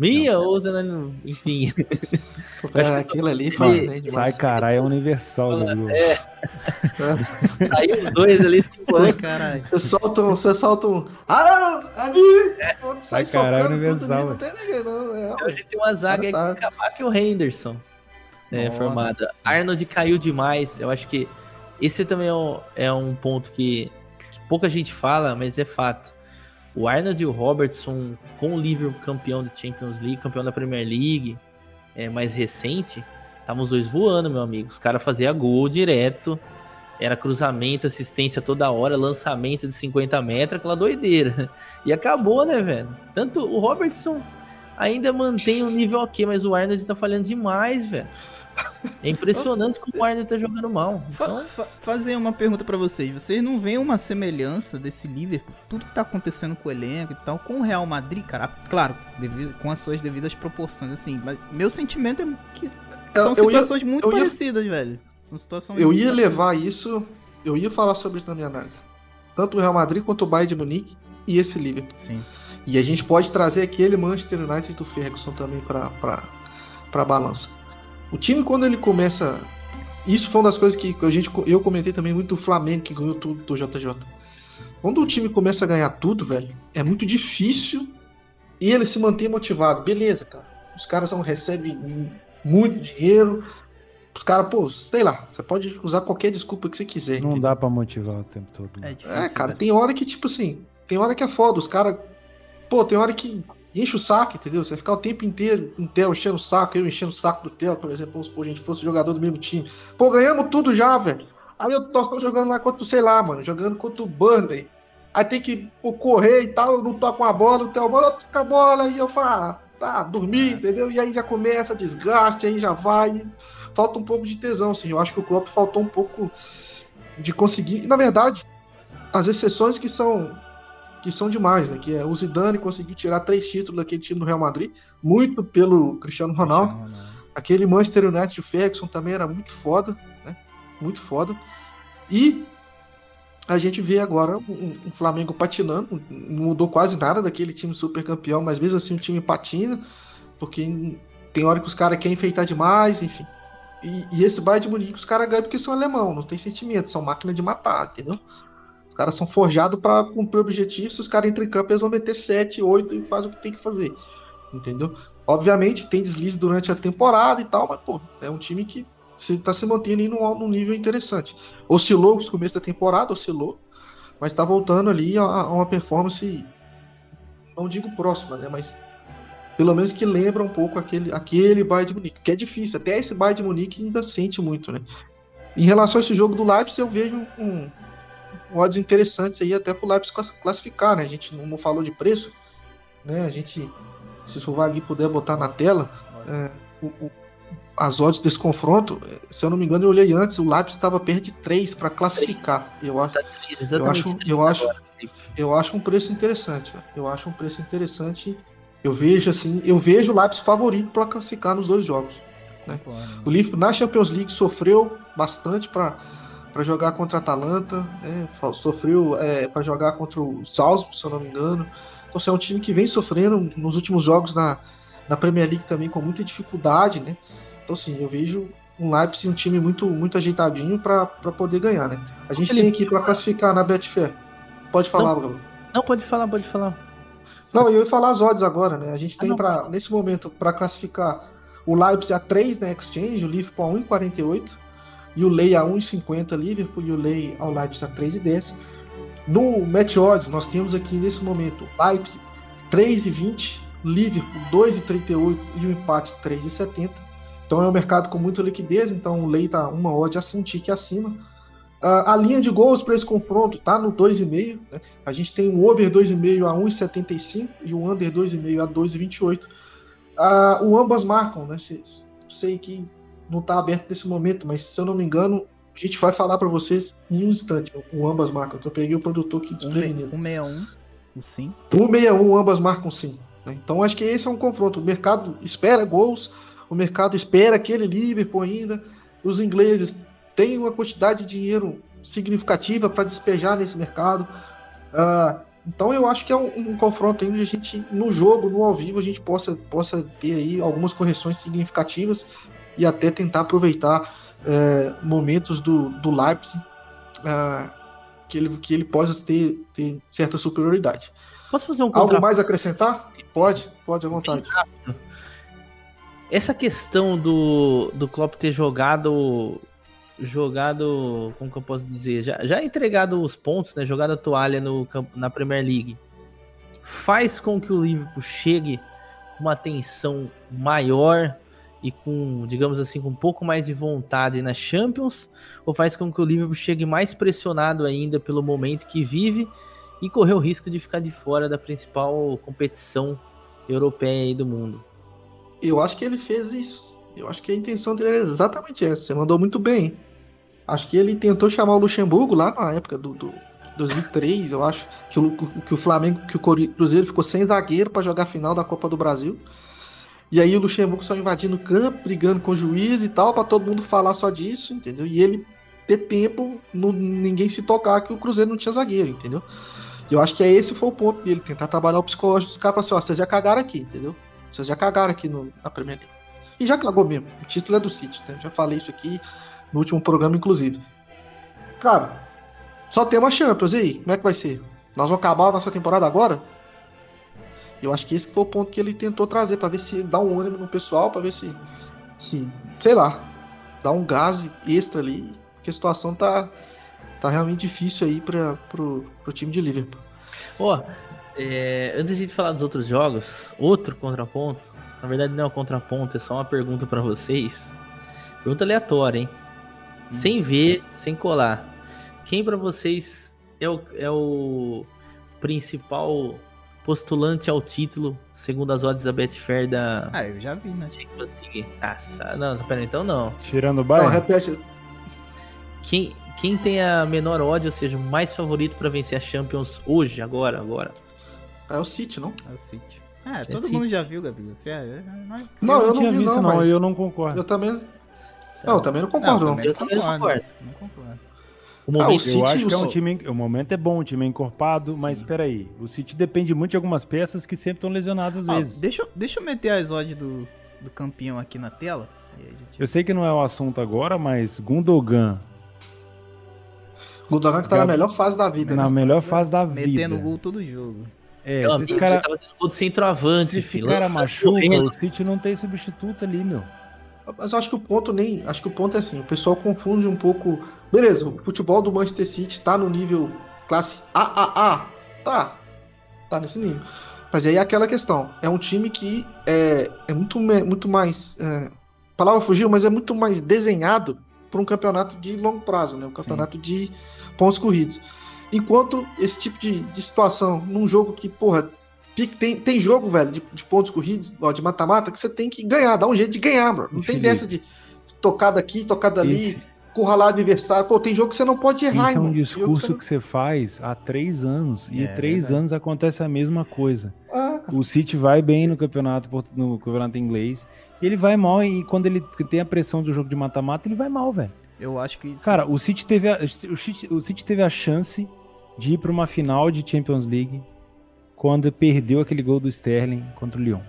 Minha, ou enfim. É, aquilo ali foi Sai caralho, é universal, né? É. É. Saiu os dois ali, se foi, caralho. Você solta um. Você solta um. Ah, ali! É. Sai caralho, universal. Não tem ninguém, não. É, a gente tem uma zaga aí que acabar que o Henderson. É, formada. Arnold caiu demais. Eu acho que esse também é um, é um ponto que, que pouca gente fala, mas é fato. O Arnold e o Robertson, com o Liverpool campeão da Champions League, campeão da Premier League, é, mais recente, estavam os dois voando, meu amigo. Os caras faziam gol direto, era cruzamento, assistência toda hora, lançamento de 50 metros, aquela doideira. E acabou, né, velho? Tanto o Robertson ainda mantém um nível ok, mas o Arnold tá falhando demais, velho. É impressionante como o Arnold tá jogando mal. Então... Fa fazer uma pergunta para vocês. Vocês não veem uma semelhança desse Liverpool, tudo que tá acontecendo com o elenco e tal, com o Real Madrid, cara? Claro, devido, com as suas devidas proporções, assim. Mas meu sentimento é que são eu, situações ia, muito parecidas, ia, velho. São situações Eu ia levar isso, eu ia falar sobre isso na minha análise. Tanto o Real Madrid quanto o Bayern de Munique e esse Liverpool. Sim. E a gente pode trazer aquele Manchester United do Ferguson também para para balança. O time, quando ele começa. Isso foi uma das coisas que a gente, eu comentei também muito do Flamengo, que ganhou tudo do JJ. Quando o time começa a ganhar tudo, velho, é muito difícil e ele se manter motivado. Beleza, cara. Os caras não recebem muito dinheiro. Os caras, pô, sei lá, você pode usar qualquer desculpa que você quiser. Não entendeu? dá para motivar o tempo todo. Né? É, difícil, é, cara, né? tem hora que, tipo assim, tem hora que é foda. Os caras, pô, tem hora que enche o saco, entendeu? Você vai ficar o tempo inteiro com o Theo enchendo o saco, eu enchendo o saco do Theo, por exemplo, se a gente fosse jogador do mesmo time. Pô, ganhamos tudo já, velho. Aí eu tô jogando lá contra, sei lá, mano, jogando contra o Burnley. Aí tem que pô, correr e tal, eu não toco com a bola, o Theo, bola, toca a bola, e eu falo, ah, tá, dormir, entendeu? E aí já começa desgaste, aí já vai. Falta um pouco de tesão, assim. Eu acho que o Klopp faltou um pouco de conseguir. E, na verdade, as exceções que são que são demais, né? Que é o Zidane conseguiu tirar três títulos daquele time do Real Madrid, muito pelo Cristiano Ronaldo. Cristiano Ronaldo. Aquele Manchester United de Ferguson também era muito foda, né? Muito foda. E a gente vê agora um, um, Flamengo patinando, não mudou quase nada daquele time super campeão, mas mesmo assim o time patina, porque tem hora que os caras querem enfeitar demais, enfim. E, e esse Bayern de Munique os caras ganham porque são alemão, não tem sentimento, são máquina de matar, entendeu? Caras são forjados para cumprir o objetivo. Se os caras entram em campo, eles vão meter 7, 8 e fazem o que tem que fazer. Entendeu? Obviamente, tem deslize durante a temporada e tal, mas, pô, é um time que está se mantendo aí num, num, nível interessante. Oscilou no começo da temporada, oscilou, mas está voltando ali a, a, uma performance, não digo próxima, né? Mas pelo menos que lembra um pouco aquele, aquele Bayern de Munique, que é difícil. Até esse Bayern de Munique ainda sente muito, né? Em relação a esse jogo do Leipzig, eu vejo um, odds interessantes aí até para o Leipzig classificar, né? A gente não, falou de preço, né? A gente, se o Vagui puder botar na tela, é, o, o, as odds desse confronto, é, se eu não me engano, eu olhei antes, o Leipzig estava perto de 3 para classificar. Eu acho, eu acho, eu acho, eu acho um preço interessante. Eu acho um preço interessante. Eu vejo assim, eu vejo o Leipzig favorito para classificar nos dois jogos. Né? O Liverpool na Champions League sofreu bastante para para jogar contra a Atalanta, né? sofreu é, para jogar contra o Salzburg, se eu não me engano. Então, assim, é um time que vem sofrendo nos últimos jogos na, na Premier League também com muita dificuldade, né? Então, assim, eu vejo um Leipzig um time muito, muito ajeitadinho para poder ganhar, né? A gente Felipe, tem aqui para classificar na Betfair. Pode falar, não, Não, pode falar, pode falar. Não, eu ia falar as odds agora, né? A gente ah, tem para nesse momento para classificar o Leipzig a 3 na Exchange, o Liverpool a 1,48 e o Lei a 1,50 Liverpool e o Lei ao Leipzig a 3,10. No Match Odds, nós temos aqui nesse momento Leipzig 3,20, Liverpool 2,38 e o empate 3,70. Então é um mercado com muita liquidez, então o Lei está uma odd a um tique acima. Uh, a linha de gols para esse confronto está no 2,5. Né? A gente tem o over 2,5 a 1,75 e o under 2,5 a 2,28. Uh, o ambas marcam, né? Sei que não está aberto nesse momento, mas se eu não me engano, a gente vai falar para vocês em um instante, o ambas marcam, que eu peguei o produtor aqui desprevenido. 161, o sim. 161, ambas marcam sim. Né? Então acho que esse é um confronto. O mercado espera gols, o mercado espera aquele Liverpool ainda. Os ingleses têm uma quantidade de dinheiro significativa para despejar nesse mercado. Uh, então eu acho que é um, um, confronto onde a gente, no jogo, no ao vivo, a gente possa, possa ter aí algumas correções significativas e até tentar aproveitar é, momentos do, do Leipzig é, que, ele, que ele possa ter, ter certa superioridade. Posso fazer um contra... Algo mais a acrescentar? Pode, pode à vontade. Essa questão do, do Klopp ter jogado jogado, como que eu posso dizer, já, já entregado os pontos, né, jogado a toalha no, na Premier League, faz com que o Liverpool chegue com uma tensão maior e com, digamos assim, com um pouco mais de vontade na Champions, ou faz com que o Liverpool chegue mais pressionado ainda pelo momento que vive e correr o risco de ficar de fora da principal competição europeia do mundo? Eu acho que ele fez isso. Eu acho que a intenção dele era exatamente essa. Você mandou muito bem. Acho que ele tentou chamar o Luxemburgo lá na época do, do 2003, eu acho, que o, que o Flamengo, que o Cruzeiro ficou sem zagueiro para jogar a final da Copa do Brasil. E aí o Luxemburgo só invadindo o campo, brigando com o juiz e tal, para todo mundo falar só disso, entendeu? E ele ter tempo, no, ninguém se tocar que o Cruzeiro não tinha zagueiro, entendeu? E eu acho que é esse foi o ponto dele, tentar trabalhar o psicológico dos caras, assim, ó, vocês já cagaram aqui, entendeu? Vocês já cagaram aqui no, na Premier League. E já cagou mesmo, o título é do City, né? já falei isso aqui, no último programa, inclusive. Cara, só tem uma Champions, e aí? Como é que vai ser? Nós vamos acabar a nossa temporada agora? Eu acho que esse foi o ponto que ele tentou trazer, para ver se dá um ânimo no pessoal, para ver se, se, sei lá, dá um gás extra ali, porque a situação tá, tá realmente difícil aí para pro, pro time de Liverpool. Ó, oh, é, antes de falar dos outros jogos, outro contraponto, na verdade não é um contraponto, é só uma pergunta para vocês. Pergunta aleatória, hein? sem ver, sem colar. Quem para vocês é o, é o principal postulante ao título, segundo as odds da Betfair da. Ah, eu já vi, né? Ah, sabe? não, pera, então não. Tirando o Bayern? Não, repete. Quem, quem tem a menor odd, ou seja, o mais favorito para vencer a Champions hoje, agora, agora? É o City, não? É o City. Ah, é, todo City. mundo já viu, Gabi. Você é... é não, eu, eu não, não vi, não, não, eu não concordo. Eu também. Não, eu também não concordo. Não, também não. Eu também não concordo. Não concordo. O momento, ah, o City, eu acho que é um time. O momento é bom, o time é encorpado, Sim. mas espera aí. O City depende muito de algumas peças que sempre estão lesionadas às ah, vezes. Deixa, deixa eu meter a exode do, do campeão aqui na tela. Gente... Eu sei que não é o assunto agora, mas Gundogan. Gundogan que tá Gab... na melhor fase da vida, Na né? melhor fase da vida. Metendo gol todo jogo. É, se esse cara. Tá gol de centroavante, se esse cara machuca, o City não tem substituto ali, meu. Mas eu acho que o ponto nem. Acho que o ponto é assim, o pessoal confunde um pouco. Beleza, o futebol do Manchester City tá no nível classe AAA. Tá. Tá nesse nível. Mas aí é aquela questão. É um time que é, é muito, muito mais. É, a palavra fugiu, mas é muito mais desenhado para um campeonato de longo prazo, né? Um campeonato Sim. de pontos corridos. Enquanto esse tipo de, de situação, num jogo que, porra, tem, tem jogo, velho, de, de pontos corridos, ó, de mata-mata, que você tem que ganhar, dá um jeito de ganhar, bro. Não tem dessa de tocar daqui, tocar dali, Esse... curralar adversário. Pô, tem jogo que você não pode errar, Isso é um discurso que você, que você, faz há três anos. E é, três anos acontece a mesma coisa. Ah. O City vai bem no campeonato, no campeonato inglês. E ele vai mal, e quando ele tem a pressão do jogo de mata-mata, ele vai mal, velho. Eu acho que. Cara, o City teve a, o City, o City teve a chance de ir para uma final de Champions League quando perdeu aquele gol do Sterling contra o Lyon.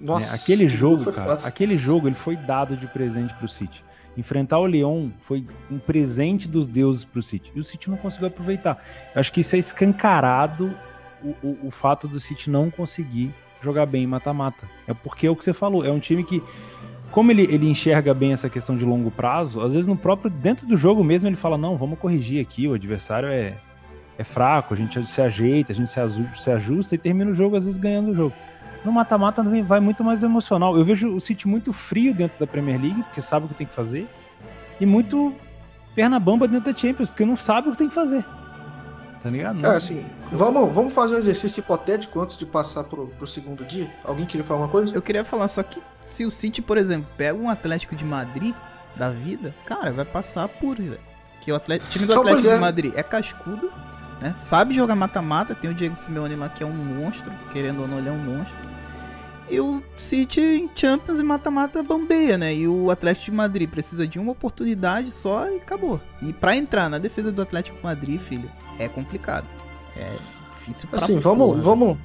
Nossa, é, aquele jogo, cara, aquele jogo ele foi dado de presente para o City. Enfrentar o Lyon foi um presente dos deuses para o City. E o City não conseguiu aproveitar. Eu acho que isso é escancarado o, o, o fato do City não conseguir jogar bem mata-mata. É porque é o que você falou, é um time que como ele, ele enxerga bem essa questão de longo prazo, às vezes no próprio dentro do jogo mesmo ele fala: "Não, vamos corrigir aqui, o adversário é é fraco, a gente se ajeita, a gente se ajusta e termina o jogo, às vezes, ganhando o jogo. No mata-mata vai muito mais emocional. Eu vejo o City muito frio dentro da Premier League, porque sabe o que tem que fazer, e muito perna bamba dentro da Champions, porque não sabe o que tem que fazer. Tá ligado? Não. É, assim, vamos, vamos fazer um exercício hipotético antes de passar pro, pro segundo dia. Alguém queria falar uma coisa? Eu queria falar, só que se o City, por exemplo, pega um Atlético de Madrid da vida, cara, vai passar por, velho. Que o Atlético, time do Atlético é. de Madrid é cascudo, né? Sabe jogar mata-mata, tem o Diego Simeone lá que é um monstro, querendo ou não, ele é um monstro. E o City em Champions e mata-mata bambeia, né? E o Atlético de Madrid precisa de uma oportunidade só e acabou. E para entrar na defesa do Atlético de Madrid, filho, é complicado. É difícil pra Assim, vamos, porra. vamos.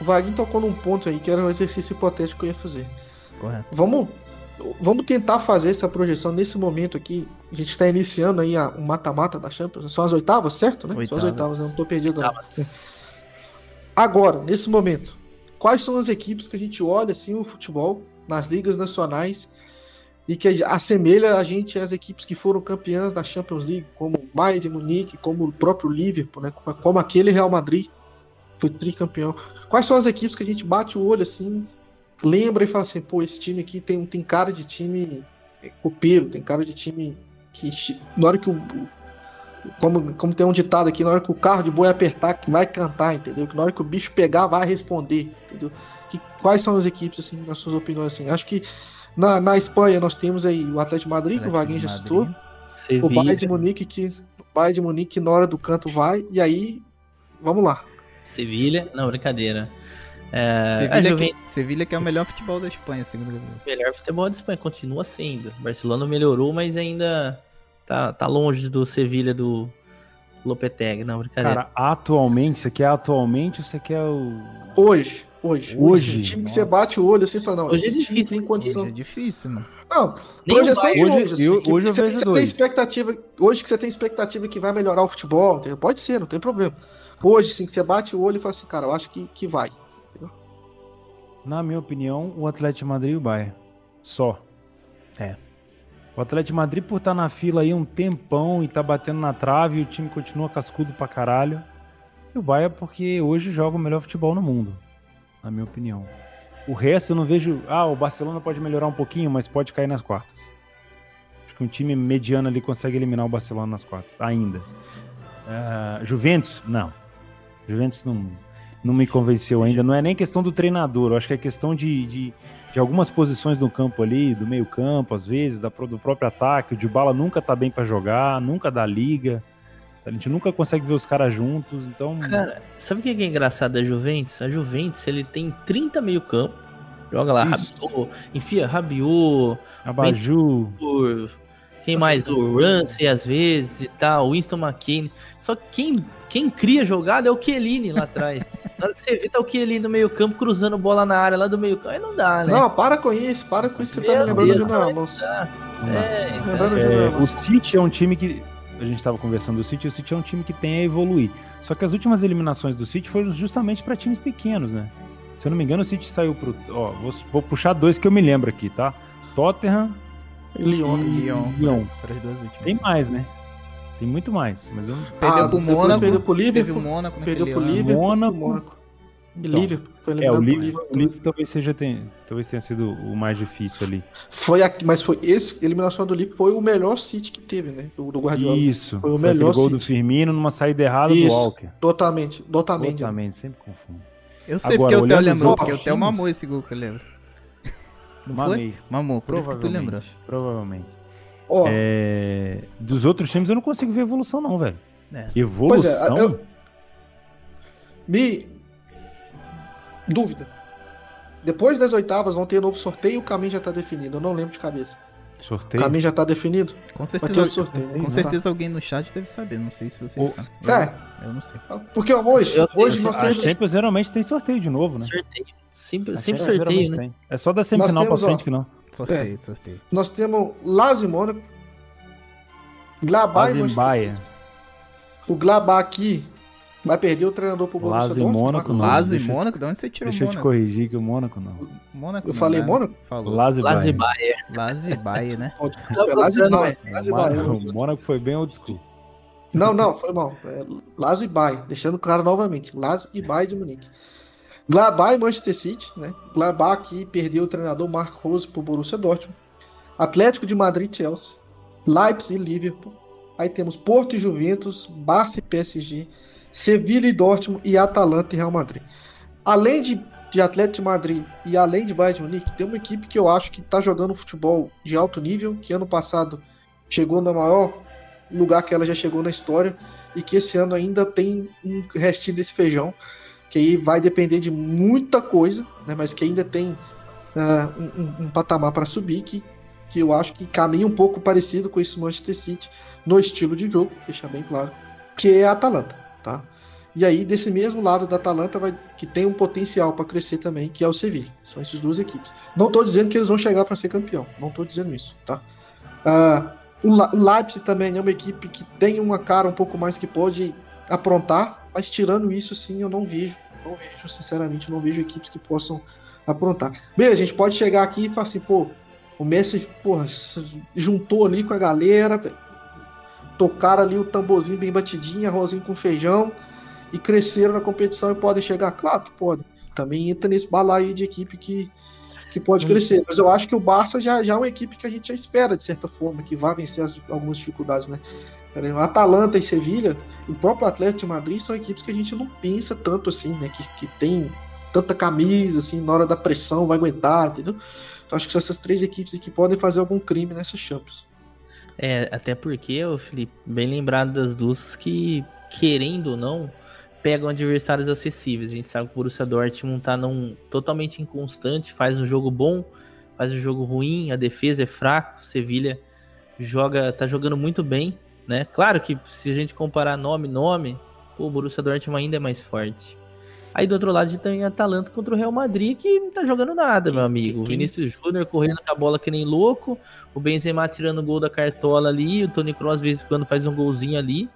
O Vaguinho tocou num ponto aí que era um exercício hipotético que eu ia fazer. Correto. Vamos vamos tentar fazer essa projeção nesse momento aqui. A gente está iniciando aí o um mata-mata da Champions. São as oitavas, certo? Né? Oitavas. São as oitavas, eu não estou perdido. Não. Agora, nesse momento, quais são as equipes que a gente olha assim o futebol nas ligas nacionais e que assemelha a gente às equipes que foram campeãs da Champions League, como o Bayern de Munique, como o próprio Liverpool, né? como aquele Real Madrid foi tricampeão. Quais são as equipes que a gente bate o olho assim, lembra e fala assim, pô, esse time aqui tem, tem cara de time copeiro, tem cara de time que na hora que o como, como tem um ditado aqui, na hora que o carro de boi apertar, que vai cantar, entendeu? Que na hora que o bicho pegar, vai responder, entendeu? Que, quais são as equipes, assim, nas suas opiniões, assim? Acho que na, na Espanha nós temos aí o Atlético Madrid, Atlético que o Vaguinho já citou, Sevilla. o Bayern de Munique, que o Bayern de Munique na hora do canto vai, e aí, vamos lá. Sevilha, não, brincadeira. É, Sevilha, Juventus... que, Sevilha que é o melhor futebol da Espanha, segundo o Melhor futebol da Espanha, continua sendo. Barcelona melhorou, mas ainda tá, tá longe do Sevilha do Lopetegui, não, brincadeira. Cara, atualmente, você quer atualmente ou você quer o. Hoje. Hoje. Hoje. Esse time que você bate o olho assim e fala, não, hoje esse é time tem condição. Hoje é difícil, mano. Não, Nem projeção de hoje. Assim, eu, hoje você, eu vejo você dois. tem expectativa, hoje que você tem expectativa que vai melhorar o futebol, pode ser, não tem problema. Hoje, sim, que você bate o olho e fala assim, cara, eu acho que, que vai. Na minha opinião, o Atlético Madrid e o Bayern. Só. É. O Atlético Madrid, por estar tá na fila aí um tempão e tá batendo na trave, e o time continua cascudo pra caralho. E o Bayern porque hoje joga o melhor futebol no mundo, na minha opinião. O resto eu não vejo. Ah, o Barcelona pode melhorar um pouquinho, mas pode cair nas quartas. Acho que um time mediano ali consegue eliminar o Barcelona nas quartas, ainda. Uh, Juventus, não. Juventus não, não me convenceu ainda. Não é nem questão do treinador, eu acho que é questão de, de, de algumas posições no campo ali, do meio campo, às vezes, da, do próprio ataque. O Dybala nunca tá bem para jogar, nunca dá liga. A gente nunca consegue ver os caras juntos, então... Cara, sabe o que é engraçado da Juventus? A Juventus, ele tem 30 meio campo, joga lá, Rabiot, enfia Rabiot, Abaju, quem mais? O Ramsey às vezes e tal, Winston McKinney. Só que quem, quem cria jogada é o Chiellini lá atrás. você vê tá o Chiellini no meio campo cruzando bola na área lá do meio campo. Aí não dá, né? Não, para com isso, para com isso. Você tá me lembrando do Júnior Ramos. É, é, o City é um time que a gente estava conversando do City, o City é um time que tem a evoluir. Só que as últimas eliminações do City foram justamente para times pequenos, né? Se eu não me engano, o City saiu pro. Ó, vou, vou puxar dois que eu me lembro aqui, tá? Tottenham Lyon. Lyon. Lyon. Para as duas últimas. Tem mais, né? Tem muito mais, mas eu Perdeu ah, pro Mônaco. Perdeu pro Liverpool. o Mônaco perdeu pro Liverpool. Mônaco. Mônaco. Então, Liverpool. Foi é, o Liverpool, o Liverpool talvez seja tem, talvez tenha sido o mais difícil ali. Foi aqui, mas foi esse eliminação do Liverpool foi o melhor City que teve, né? Do, do Guardiola. Isso. Foi o foi melhor gol City. do Firmino numa saída errada Isso, do Walker. Totalmente, totalmente. Totalmente, sempre confundo. Eu sei Agora, porque o Theo lembrou, porque o Theo mamou esse gol que eu lembro. Não Mamei. Foi? Mamou, por isso que tu lembrou. Provavelmente. Oh. É... Dos outros times eu não consigo ver evolução, não, velho. É. Evolução? É, eu... Me. Dúvida. Depois das oitavas vão ter novo sorteio e o caminho já tá definido. Eu não lembro de cabeça. Sorteio? O caminho já tá definido. Com certeza, um sorteio, com certeza alguém no chat deve saber. Não sei se vocês o... sabem. É. Eu, não sei. Porque hoje, eu, hoje eu, nós temos. Champions geralmente tem sorteio de novo, né? Sorteio. Sempre, sempre sorteio, né? Tem. É só da semifinal temos, pra frente ó, que não. Sorteio, é, sorteio. Nós temos Lazio Mônaco, Glabá e Manchester O Glabá aqui vai perder o treinador pro Borussia Lazio Dortmund. Mônaco, Lazio e Mônaco? De onde você tirou Deixa Mônaco? eu te corrigir que o Mônaco não. Mônaco eu falei né? Mônaco? Falou. Lazio Lazio Bayer. Lazio Bayer, né? Oh, desculpa, é Lazio Bayer. Lazio Bayer. O Mônaco foi bem old school. Não, não, foi mal. É Lazio e Bayer. Deixando claro novamente. Lazio e Bayer de Munique. Gladbach e Manchester City, né? Gladbach que perdeu o treinador Mark Rose pro Borussia Dortmund. Atlético de Madrid Chelsea. Leipzig e Liverpool. Aí temos Porto e Juventus, Barça e PSG, Sevilha e Dortmund e Atalanta e Real Madrid. Além de, de Atlético de Madrid e além de Bayern de Munique, tem uma equipe que eu acho que está jogando futebol de alto nível, que ano passado chegou no maior lugar que ela já chegou na história e que esse ano ainda tem um restinho desse feijão, que aí vai depender de muita coisa, né, mas que ainda tem uh, um, um, patamar para subir, que, que eu acho que caminha um pouco parecido com esse Manchester City no estilo de jogo, deixar bem claro, que é a Atalanta, tá? E aí, desse mesmo lado da Atalanta, vai, que tem um potencial para crescer também, que é o Sevilla. São essas duas equipes. Não estou dizendo que eles vão chegar para ser campeão. Não estou dizendo isso, tá? Uh, o Leipzig também é uma equipe que tem uma cara um pouco mais que pode aprontar, mas tirando isso, sim, eu não vejo. Não vejo, sinceramente, não vejo equipes que possam aprontar. Bem, a gente pode chegar aqui e falar assim, pô, o Messi, porra, juntou ali com a galera, tocaram ali o tamborzinho bem batidinho, arrozinho com feijão, e cresceram na competição e podem chegar? Claro que podem. Também entra nesse balaio de equipe que, que pode hum. crescer. Mas eu acho que o Barça já, já é uma equipe que a gente já espera, de certa forma, que vai vencer as, algumas dificuldades, né? Atalanta e Sevilha, o próprio Atlético de Madrid são equipes que a gente não pensa tanto assim, né? Que, que tem tanta camisa, assim, na hora da pressão vai aguentar, entendeu? Então acho que são essas três equipes que podem fazer algum crime nessa Champions. É, até porque, o Felipe, bem lembrado das duas que, querendo ou não, pegam adversários acessíveis. A gente sabe que o Borussia Dortmund tá num totalmente inconstante, faz um jogo bom, faz um jogo ruim, a defesa é fraca, Sevilha joga, tá jogando muito bem, né? Claro que se a gente comparar nome nome, o Borussia Dortmund ainda é mais forte. Aí do outro lado a gente tem Atalanta contra o Real Madrid, que não tá jogando nada, meu amigo. O Vinícius Júnior correndo com a bola que nem louco, o Benzema tirando o gol da cartola ali, o Tony Kroos às vezes quando faz um golzinho ali.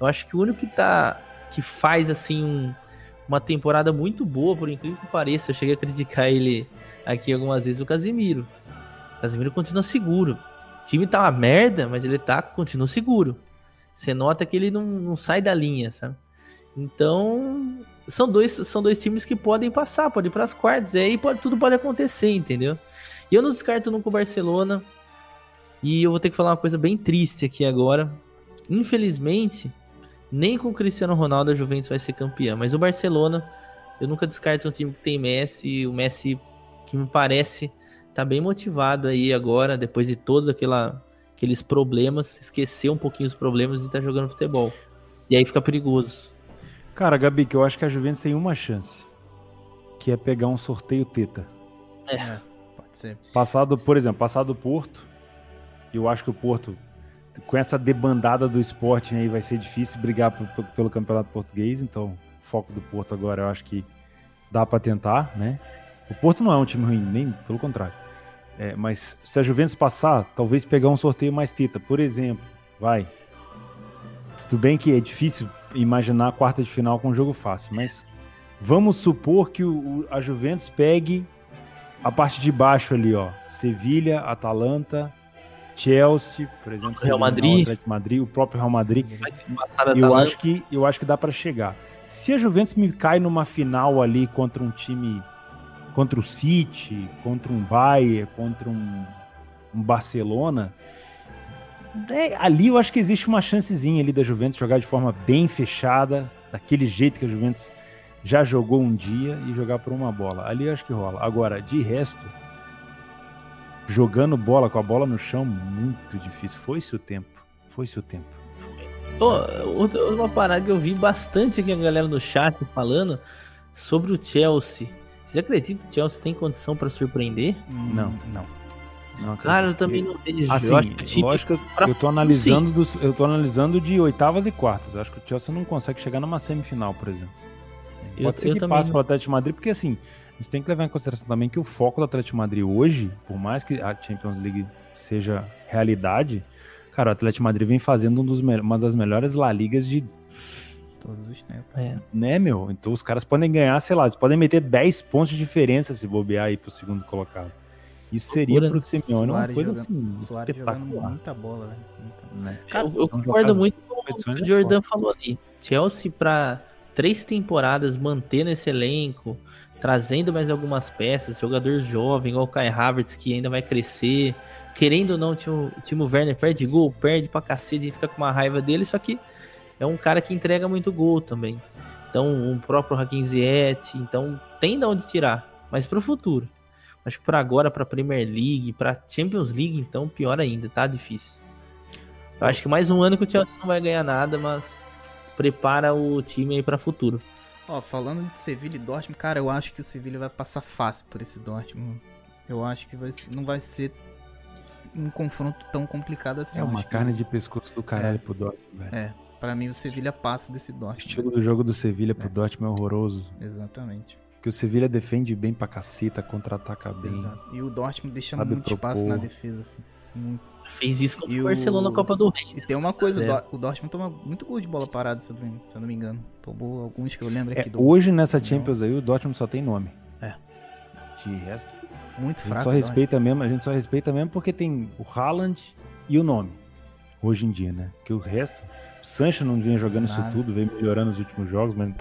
Eu acho que o único que tá que faz assim um, uma temporada muito boa, por incrível que pareça, eu cheguei a criticar ele aqui algumas vezes o Casimiro. O Casimiro continua seguro. O time tá uma merda, mas ele tá continua seguro. Você nota que ele não, não sai da linha, sabe? Então, são dois, são dois times que podem passar, podem ir para as quartas, aí pode, tudo pode acontecer, entendeu? E eu não descarto nunca o Barcelona. E eu vou ter que falar uma coisa bem triste aqui agora. Infelizmente, nem com o Cristiano Ronaldo a Juventus vai ser campeã, mas o Barcelona, eu nunca descarto um time que tem Messi, o Messi que me parece tá bem motivado aí agora, depois de todos aquela, aqueles problemas, esquecer um pouquinho os problemas e tá jogando futebol. E aí fica perigoso. Cara, Gabi, que eu acho que a Juventus tem uma chance. Que é pegar um sorteio teta. É, é pode ser. Passado, por exemplo, passado o Porto. Eu acho que o Porto, com essa debandada do esporte aí, vai ser difícil brigar pelo campeonato português. Então, o foco do Porto agora eu acho que dá para tentar, né? O Porto não é um time ruim, nem pelo contrário. É, mas se a Juventus passar, talvez pegar um sorteio mais teta. Por exemplo, vai. Tudo bem que é difícil imaginar a quarta de final com um jogo fácil, mas vamos supor que o, a Juventus pegue a parte de baixo ali, ó. Sevilha, Atalanta, Chelsea, por exemplo, Real Madrid, Madrid, o próprio Real Madrid. Eu acho que eu acho que dá para chegar. Se a Juventus me cai numa final ali contra um time contra o City, contra um Bayern, contra um, um Barcelona, é, ali eu acho que existe uma chancezinha ali da Juventus jogar de forma bem fechada, daquele jeito que a Juventus já jogou um dia e jogar por uma bola. Ali eu acho que rola. Agora, de resto, jogando bola com a bola no chão, muito difícil. Foi-se o tempo. Foi-se o tempo. outra, uma parada que eu vi bastante aqui a galera no chat falando sobre o Chelsea. Você acredita que o Chelsea tem condição para surpreender? Não, não. Não Cara, eu também não vejo. Assim, eu acho que lógico, pra... eu tô analisando dos, eu tô analisando de oitavas e quartas. Eu acho que o Chelsea não consegue chegar numa semifinal, por exemplo. Sim. Pode eu, ser que passe não... pro Atlético de Madrid, porque assim, a gente tem que levar em consideração também que o foco do Atlético de Madrid hoje, por mais que a Champions League seja realidade, cara, o Atlético de Madrid vem fazendo um dos, uma das melhores La Ligas de todos os tempos. É. Né, meu? Então os caras podem ganhar, sei lá, eles podem meter 10 pontos de diferença se bobear aí pro segundo colocado. Isso seria para o Simeone uma coisa jogando, assim, Suárez espetacular. muita bola, né? Né? Cara, eu, eu concordo muito com o que o é Jordan é falou ali. Chelsea para três temporadas manter nesse elenco, trazendo mais algumas peças, jogador jovem, igual o Kai Havertz, que ainda vai crescer. Querendo ou não, o Timo, Timo Werner perde gol, perde pra cacete e fica com uma raiva dele, só que é um cara que entrega muito gol também. Então, o próprio Hakim Ziyech, então tem de onde tirar, mas pro futuro. Acho que para agora, para Premier League, para Champions League, então pior ainda, tá difícil. Eu acho que mais um ano que o Chelsea não vai ganhar nada, mas prepara o time aí para futuro. Ó, falando de Sevilla e Dortmund, cara, eu acho que o Sevilla vai passar fácil por esse Dortmund. Eu acho que vai, não vai ser um confronto tão complicado assim. É uma carne que... de pescoço do caralho é. pro Dortmund, velho. É. Para mim, o Sevilha passa desse O Dortmund. estilo do jogo do Sevilha pro É. Dortmund é horroroso. Exatamente. Porque o Sevilha defende bem pra caceta, contra-ataca bem. Exato. E o Dortmund deixa Sabe muito espaço propor. na defesa. Muito. Fez isso contra E o Barcelona na Copa do Rei. E tem uma coisa, o, Zero. Dor- o Dortmund toma muito gol de bola parada, se eu não, se eu não me engano. Tomou alguns que eu lembro É, aqui do. hoje nessa Não. Champions aí, o Dortmund só tem nome. É. De resto, Muito a gente fraco. só respeita mesmo, a gente só respeita mesmo porque tem o Haaland e o nome. Hoje em dia, né? Porque o resto, o Sancho não vinha jogando Nada. isso tudo, veio melhorando nos últimos jogos, mas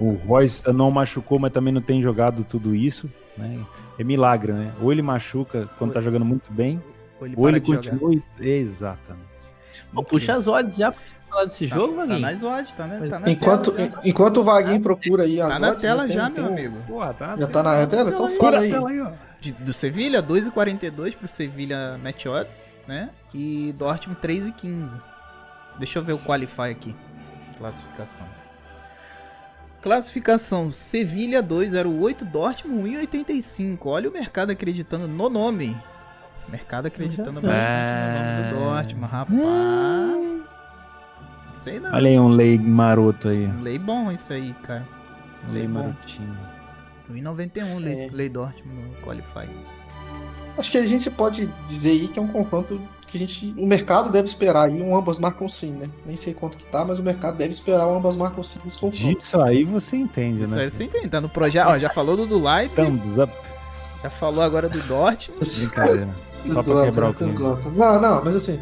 o Royce não machucou, mas também não tem jogado tudo isso, né? É milagre, né? Ou ele machuca quando Ou- tá jogando muito bem. Ou ele ou ele jogar. continua e... Exatamente. Pô, puxa as odds já pra falar desse Tá- jogo, tá, Vaguinho. nas odds, tá, né? Tá na Enquanto, tela já. enquanto o Vaguinho procura aí as Tá na odds, tela né, tem- já, tem meu amigo. Porra, tá Já tá na tela? Então fala aí. De- do Sevilha, 2,42 pro Sevilha Match Odds, né? E Dortmund 3,15. Deixa eu ver o Qualify aqui. Classificação. Classificação: Sevilha 2,08, Dortmund 1,85. Olha o mercado acreditando no nome. Mercado acreditando bastante no nome do Dortmund, rapaz. Sei não. Olha aí um lei maroto aí. Um lei bom isso aí, cara. Um lei Lei marotinho. 1,91 lei, É. lei Dortmund no Qualify. Acho que a gente pode dizer aí que é um confronto que a gente, o mercado deve esperar aí um ambas marcam sim, né? Nem sei quanto que tá, mas o mercado deve esperar um ambas marcam sim. Disso aí você entende, Isso né? aí você entende, tá no projeto. Ó, já falou do, do Leipzig, up. já falou agora do Dortmund. Brincadeira. Só pra quebrar o. Não, não, mas assim,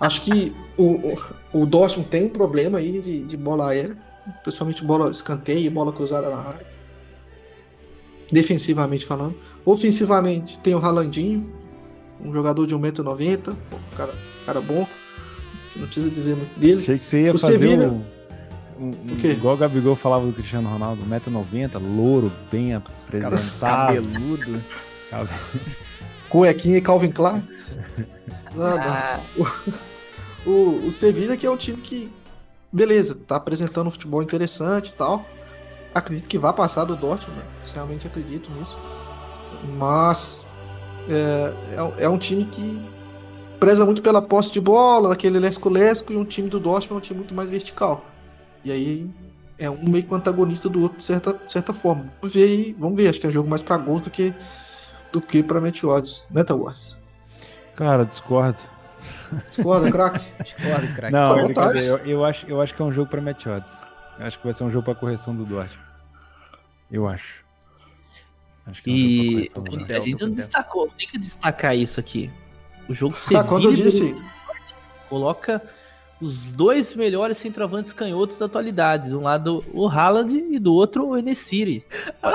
acho que o, o, o Dortmund tem um problema aí de, de bola aérea, principalmente bola escanteio e bola cruzada na área. Defensivamente falando. Ofensivamente, tem o Ralandinho, um jogador de 1,90m, um cara, cara bom. Não precisa dizer muito dele. Achei que você ia O fazer Sevilha- um, um- um- O quê? Igual o Gabigol falava do Cristiano Ronaldo, 1,90m, louro, bem apresentado. Cabeludo. Cabe- Cuequinha e Calvin Klein. Não. Ah, O, o Sevilla que é um time que, beleza, tá apresentando um futebol interessante e tal. Acredito que vai passar do Dortmund, né? realmente acredito nisso. Mas é, é, é um time que preza muito pela posse de bola, aquele lesco-lesco, e um time do Dortmund é um time muito mais vertical. E aí é um meio que antagonista do outro de certa, de certa forma. Vamos ver aí, vamos ver, acho que é um jogo mais pra gols do que, do que pra match odds. Meta Wars. Cara, discordo. Discorda, craque? Discordo, craque. Não. Eu, eu acho, eu acho que é um jogo pra match odds. Eu acho que vai ser um jogo pra correção do Dortmund. Eu acho. Acho que é um E com Dortmund. a gente não destacou, tem que destacar isso aqui. O jogo Ah, Sevilha quando eu disse coloca os dois melhores centroavantes canhotos da atualidade. De um lado o Haaland e do outro o Enesiri.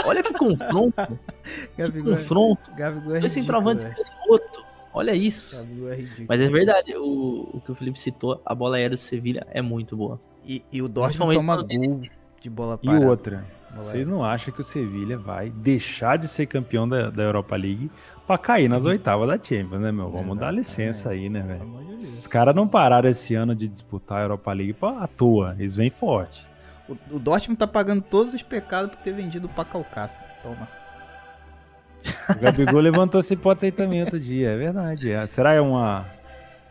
Olha que confronto, que é- confronto. Gabigol é Dois centroavantes canhotos. Olha isso. Gabigol é ridículo. Mas é verdade, o, o que o Felipe citou, a bola aérea do Sevilha é muito boa. E, e o Dortmund toma gol de bola E parada. outra, Bola vocês não acham que o Sevilha vai deixar de ser campeão da, da Europa League pra cair nas oitavas da Champions, né, meu? Vamos dar licença aí, né, velho? Os caras não pararam esse ano de disputar a Europa League pra, à toa. Eles vêm forte. O, o Dortmund tá pagando todos os pecados por ter vendido o Pacalcasca. Toma. O Gabigol levantou essa hipótese aí também outro dia, é verdade. É. Será é uma,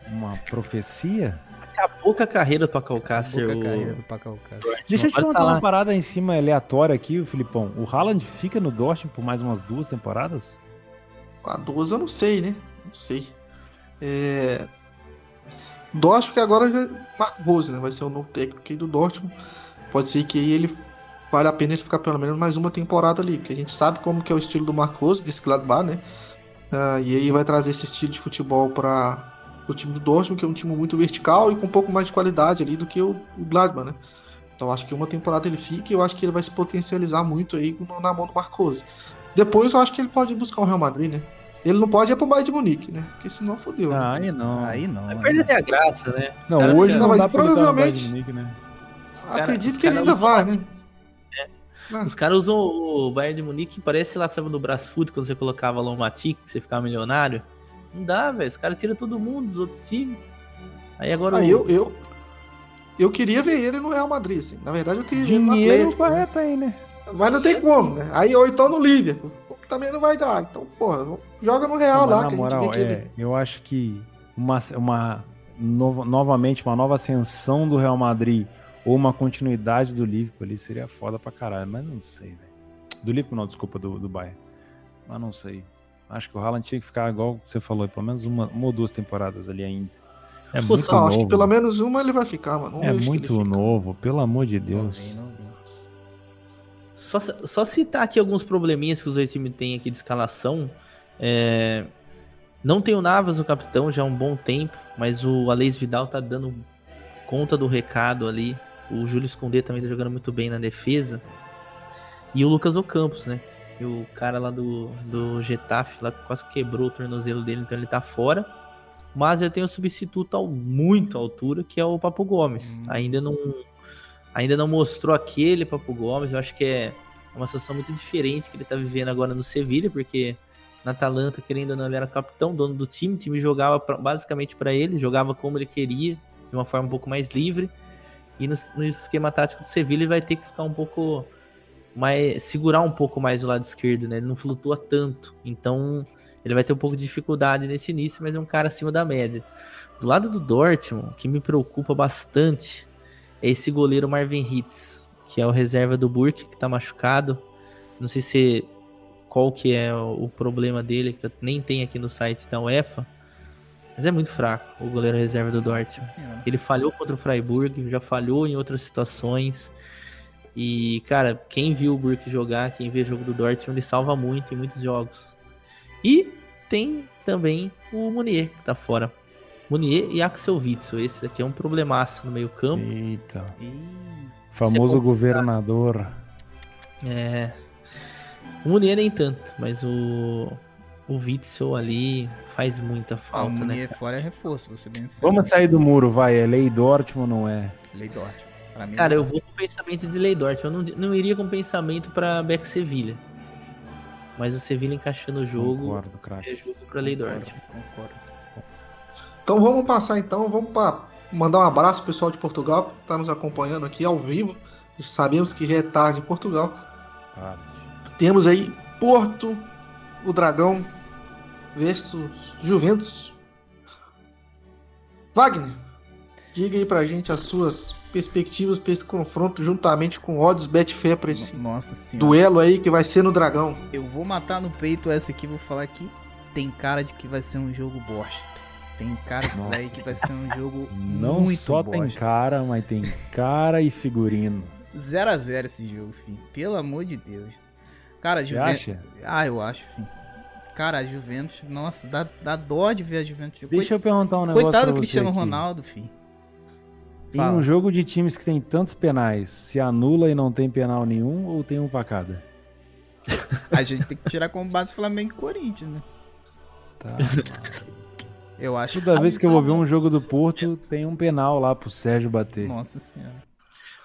uma profecia? Acabou com a carreira do Alcácer. Boca o... carreira do Pacalcasca. Deixa eu te perguntar falar. uma parada em cima aleatória aqui, Filipão. O Haaland fica no Dortmund por mais umas duas temporadas? A duas eu não sei, né? Não sei. É... Dortmund que agora já... Marco Rose, né? Vai ser o novo técnico aí do Dortmund. Pode ser que ele vale a pena ele ficar pelo menos mais uma temporada ali, porque a gente sabe como que é o estilo do Marco Rose, desse Gladbach, né? Ah, e aí vai trazer esse estilo de futebol para o time do Dortmund, que é um time muito vertical e com um pouco mais de qualidade ali do que o, o Gladbach, né? Então acho que uma temporada ele fica e eu acho que ele vai se potencializar muito aí na mão do Marco Rose. Depois eu acho que ele pode buscar o Real Madrid, né? Ele não pode ir pro Bayern de Munique, né? Porque senão fodeu. né? Ah, aí não. Aí não. Vai né? perder até a graça, né? Os não, hoje não, Não, mas provavelmente- de Munique, né? cara- Acredito que ele ainda vai, né? Os caras usam o Bayern de Munique, parece lá, sabe, no Brasfoot, quando você colocava lá o Matic, que você ficava milionário. Não dá, velho. Os caras tiram todo mundo dos outros times. Aí agora o... eu, eu, eu queria ver ele no Real Madrid, assim. Na verdade, eu queria ver ele no Dinheiro Atlético. né? né? Mas não tem como, né? Aí, ou então no Liverpool. Também não vai dar. Então, porra, joga no Real Mas, lá, que moral, a gente vê que é, ele... eu acho que uma, uma no, novamente uma nova ascensão do Real Madrid ou uma continuidade do Liverpool ali seria foda pra caralho, mas não sei, velho. Do Liverpool não, desculpa, do, do Bayern. Mas não sei. Acho que o Haaland tinha que ficar igual você falou, pelo menos uma, uma ou duas temporadas ali ainda. É Pô, muito novo. Acho que pelo menos uma ele vai ficar, mano. é muito novo, pelo amor de Deus. Não não Só, só citar aqui alguns probleminhas que os dois times têm aqui de escalação. É... Não tem o Navas, o capitão, já há um bom tempo, mas o Alex Vidal tá dando conta do recado ali. O Júlio Escondê também tá jogando muito bem na defesa. E o Lucas Ocampos, né? E o cara lá do, do Getafe lá quase quebrou o tornozelo dele, então ele tá fora. Mas ele tem um substituto a muito altura, que é o Papo Gomes. Hum. Ainda não ainda não mostrou aquele Papo Gomes. Eu acho que é uma situação muito diferente que ele tá vivendo agora no Sevilha, porque na Atalanta, querendo ou não, ele era capitão, dono do time. O time jogava pra, basicamente para ele, jogava como ele queria, de uma forma um pouco mais livre. E no, no esquema tático do Sevilha, ele vai ter que ficar um pouco mais. segurar um pouco mais o lado esquerdo, né? Ele não flutua tanto. Então ele vai ter um pouco de dificuldade nesse início, mas é um cara acima da média. Do lado do Dortmund, o que me preocupa bastante é esse goleiro Marvin Hitz, que é o reserva do Burke, que tá machucado. Não sei se qual que é o problema dele, que nem tem aqui no site da UEFA. Mas é muito fraco o goleiro reserva do Dortmund. Ele falhou contra o Freiburg, já falhou em outras situações. E, cara, quem viu o Burke jogar, quem vê o jogo do Dortmund, ele salva muito em muitos jogos. E tem também o Munier, que tá fora. Munier e Axel Witzel. Esse daqui é um problemaço no meio campo. Eita. E... Famoso é governador. É. O Munier nem tanto, mas o... O Witzel ali faz muita falta, ah, o Munier né? fora é reforço, você bem sabe. Vamos sair do muro, vai. É Lei Dortmund ou não é? Lei Dortmund. Cara, eu vou com pensamento de Lei Dortmund. Eu não, não iria com pensamento pra Beck Sevilha. Mas o Sevilha encaixando o jogo. Concordo. É jogo pra Lei Dortmund. Concordo. Então vamos passar então, vamos para mandar um abraço pro pessoal de Portugal que está nos acompanhando aqui ao vivo. Sabemos que já é tarde em Portugal. Temos aí Porto, o Dragão versus Juventus. Wagner, diga aí pra gente as suas perspectivas para esse confronto juntamente com odds Betfair para esse Nossa duelo aí que vai ser no Dragão. Eu vou matar no peito essa aqui, vou falar que tem cara de que vai ser um jogo bosta. Tem cara disso daí que vai ser um jogo Não muito só bosta. tem cara, mas tem cara e figurino. 0 a 0 esse jogo, filho. Pelo amor de Deus. Cara, Juventus. Acha? Ah, eu acho, filho. Cara, a Juventus, nossa, dá, dá dó de ver a Juventus. Deixa eu perguntar um negócio. Coitado do Cristiano Ronaldo, filho. Em um jogo de times que tem tantos penais, se anula e não tem penal nenhum ou tem um pra cada? A gente tem que tirar como base Flamengo e Corinthians, né? Tá. Eu acho Toda vez que eu vou ver um jogo do Porto, tem um penal lá pro Sérgio bater. Nossa senhora.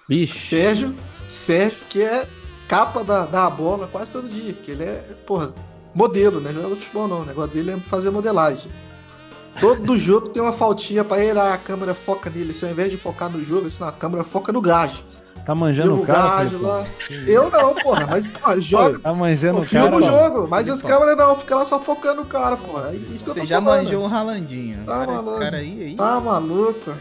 Bicho. Sérgio, Sérgio, que é capa da, da bola quase todo dia, porque ele é, porra, modelo, né? Jogador de futebol não, o negócio dele é fazer modelagem. Todo jogo tem uma faltinha pra ele, a câmera foca nele. Se ao invés de focar no jogo, assim, a câmera foca no gajo. Tá manjando o cara? Gajo lá. Eu não, porra, mas porra, joga. Tá manjando o cara. o jogo, mas as câmeras não, fica lá só focando o cara, porra. É isso Você já falando. manjou um ralandinho. Tá cara, maluco. Cara aí, aí, tá maluco.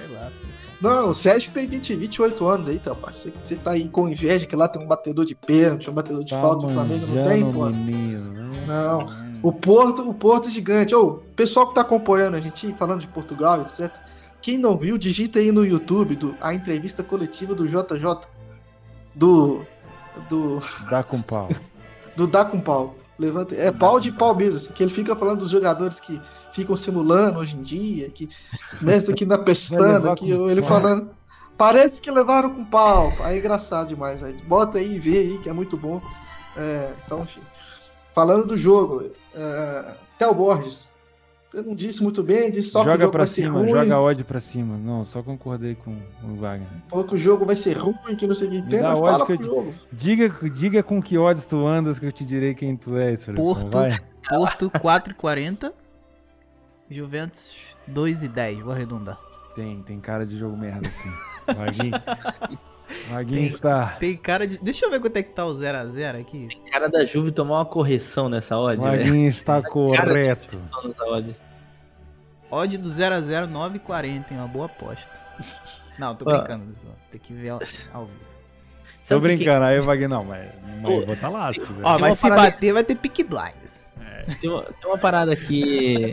Não, o Sérgio tem 20, 28 anos aí, então, Você, você tá aí com inveja que lá tem um batedor de pênalti, um batedor de tá falta, o Flamengo não tem, pô. Menino, não. O Porto, o Porto é gigante. Oh, pessoal que tá acompanhando a gente falando de Portugal, etc. Quem não viu, digita aí no YouTube do, a entrevista coletiva do JJ. Do. Do. Dá com pau. do Dá com pau. Levanta, é pau de pau mesmo, assim, que ele fica falando dos jogadores que ficam simulando hoje em dia, que mestre aqui na pestana, que ele pau. falando. Parece que levaram com pau. Aí é engraçado demais, velho. Bota aí e vê aí, que é muito bom. É, então, enfim. Falando do jogo, uh, Theo Borges, você não disse muito bem, disse só joga que o jogo pra cima, joga ódio pra cima. Não, só concordei com o Wagner. Falou que o jogo vai ser ruim, que não sei o que tem, mas fala que eu... jogo. Diga, diga com que ódios tu andas que eu te direi quem tu és. Porto, vai. Porto 4,40. Juventus 2,10, vou arredondar. Tem, tem cara de jogo merda assim. Vaguinho. Maguinho está. Tem cara de. Deixa eu ver quanto é que tá o 0x0 aqui. Tem cara da Juve tomar uma correção nessa odd. Maguinho está correto. Odd do 0x0, 9,40, hein? Uma boa aposta. Não, tô brincando, Luizão. Tem que ver ao, ao vivo. Tô brincando, que... aí eu vou não, mas, mas eu vou estar tá lá. Ó, mas se parada... bater, vai ter pick blinds. É. Tem, uma, tem uma parada aqui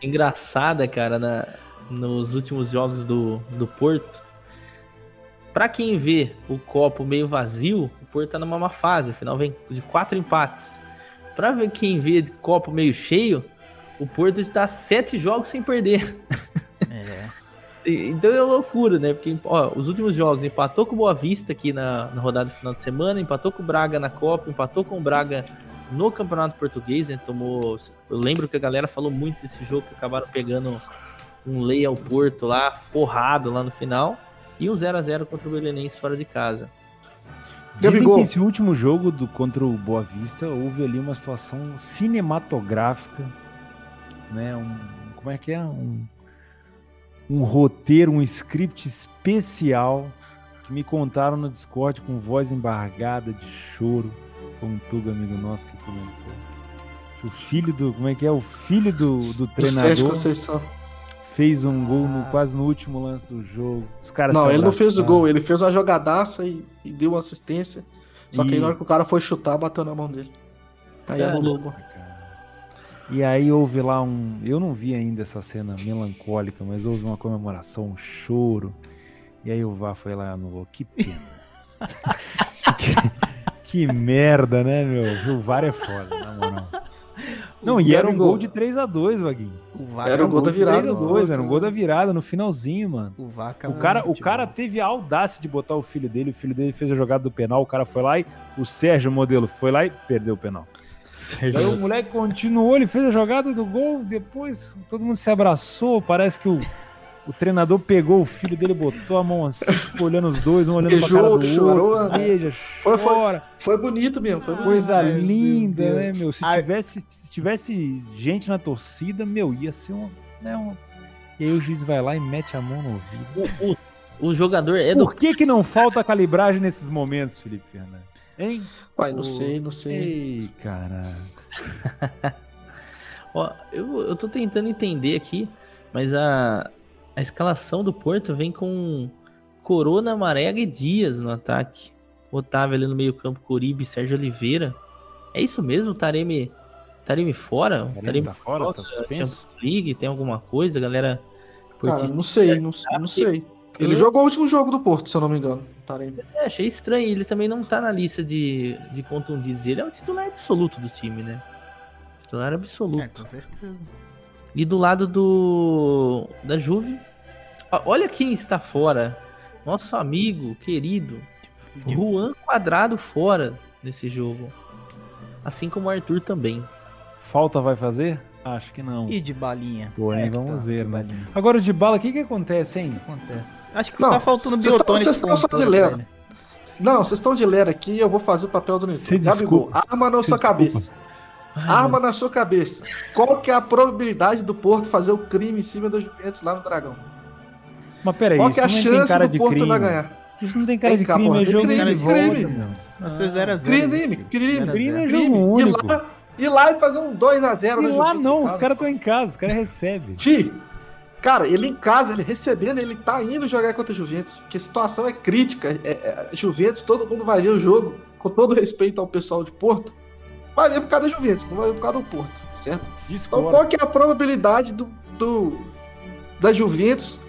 engraçada, cara, na, nos últimos jogos do, do Porto. Pra quem vê o copo meio vazio, o Porto tá numa má fase, afinal vem de quatro empates. Pra ver quem vê de copo meio cheio, o Porto está sete jogos sem perder. É. então é loucura, né? Porque ó, os últimos jogos empatou com o Boa Vista aqui na, na rodada de final de semana, empatou com o Braga na Copa, empatou com o Braga no Campeonato Português, né? Tomou. Eu lembro que a galera falou muito desse jogo que acabaram pegando um lei ao Porto lá, forrado lá no final. E um 0 a 0 contra o Belenense fora de casa. Dizem que esse último jogo do, contra o Boa Vista houve ali uma situação cinematográfica, né? Um, como é que é? Um, um roteiro, um script especial que me contaram no Discord com voz embargada de choro. Foi um Tuga amigo nosso que comentou. Que o filho do. Como é que é? O filho do, do treinador fez um gol no, quase no último lance do jogo. Os caras não, ele não fez o gol, ele fez uma jogadaça e, e deu uma assistência. Só que aí na hora que o cara foi chutar, bateu na mão dele. Aí era o logo. E aí houve lá um. Eu não vi ainda essa cena melancólica, mas houve uma comemoração, um choro. E aí o VAR foi lá no gol. Que pena. que, que, merda, né, meu? O VAR é foda, na moral. Não, e era um gol de 3x2, Vaguinho. Era um gol da virada. 3x2, era um gol da virada no finalzinho, mano. O, o cara, o cara teve a audácia de botar o filho dele, o filho dele fez a jogada do penal, o cara foi lá e o Sérgio Modelo foi lá e perdeu o penal. Sérgio. Aí o moleque continuou, ele fez a jogada do gol, depois todo mundo se abraçou, parece que o o treinador pegou o filho dele, botou a mão assim, ficou olhando os dois, um olhando Beijou, pra cara do chorou, outro, né? beija, foi, foi, foi, bonito mesmo, foi Coisa linda, né, meu? Se tivesse, se tivesse gente na torcida, meu, ia ser um, né, um... E aí o juiz vai lá e mete a mão no ouvido. O, o, o jogador é do... Por que que não falta calibragem nesses momentos, Felipe Fernandes? Hein? Pai, não sei, não sei. Ei, cara. Ó, eu, eu tô tentando entender aqui, mas a, a escalação do Porto vem com Corona, Marega e Dias no ataque. Otávio ali no meio campo, Coribe, Sérgio Oliveira. É isso mesmo? Taremi, Taremi fora? Taremi, Taremi tá fora, tá Champions League, tem alguma coisa, galera? Cara, não sei, não, não sei. Ele jogou o último jogo do Porto, se eu não me engano. Taremi. É, achei estranho, ele também não tá na lista de, de contundidos. Ele é o titular absoluto do time, né? Titular absoluto. É, com certeza. E do lado do da Juve, olha quem está fora. Nosso amigo querido Juan Quadrado fora desse jogo. Assim como o Arthur também. Falta vai fazer? Acho que não. E de balinha. Porém, é vamos tá, ver, né? Agora o de bala, o que que acontece, hein? O que acontece? Acho que não, tá faltando biotônico. Vocês estão só de lera. Não, vocês estão de lera aqui, eu vou fazer o papel do Nintendo. Gabigol, arma na sua cabeça. Ai, Arma na sua cabeça. Qual que é a probabilidade do Porto fazer o crime em cima da Juventus lá no Dragão? Mas peraí, Qual que é a chance do Porto crime. não ganhar? Isso não tem cara tem de crime, é jogo crime, de crime. Volta, Vai ser 0x0. Crime, crime, crime, é jogo único. Ir lá, ir lá e fazer um 2x0 E lá não, os caras estão em casa, os caras recebem. Fi, cara, ele em casa, ele recebendo, ele tá indo jogar contra a Juventus, porque a situação é crítica. É, é, Juventus, todo mundo vai ver o jogo, com todo respeito ao pessoal de Porto vai ver por causa da Juventus, não vai ver por causa do Porto, certo? Discordo. Então qual que é a probabilidade do, do, da Juventus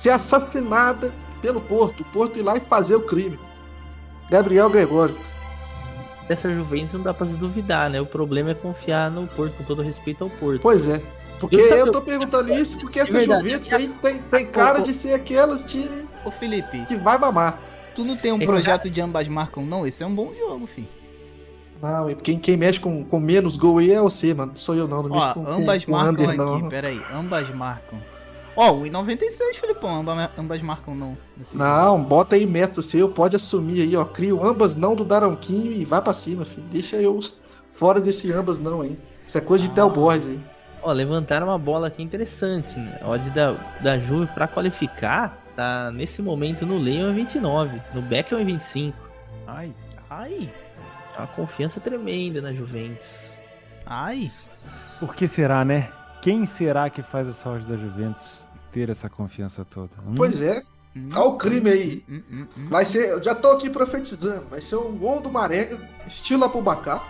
ser assassinada pelo Porto, o Porto ir lá e fazer o crime? Gabriel Gregório. Dessa Juventus não dá pra se duvidar, né? O problema é confiar no Porto, com todo respeito ao Porto. Pois é. Porque eu, eu tô perguntando isso porque essa Juventus aí tem, tem cara de ser aquelas times. Ô Felipe. Que vai mamar. Tu não tem um projeto de ambas marcam, não? Esse é um bom jogo, filho. Não, quem, quem mexe com, com menos gol aí é você, mano. Não sou eu, não. Não Ó, com, ambas com, marcam com under, aqui, não. peraí. Ambas marcam. Ó, oh, o I96, Filipão, ambas, ambas marcam não. Não, jogo. bota aí método seu, pode assumir aí, ó. Crio ambas não do Daronquinho e vai pra cima, filho. Deixa eu fora desse ambas não aí. Isso é coisa de ah. Tel Boys aí. Ó, levantaram uma bola aqui interessante, né? A odd da, da Juve pra qualificar tá nesse momento no Leão 29, no Beck é 25. Ai, ai uma confiança tremenda na Juventus. Ai. Por que será, né? Quem será que faz essa odd da Juventus ter essa confiança toda? Hum? Pois é. Hum, Olha o crime aí. Hum, hum, vai ser, eu já tô aqui profetizando. Vai ser um gol do Marega, estilo Abubacar.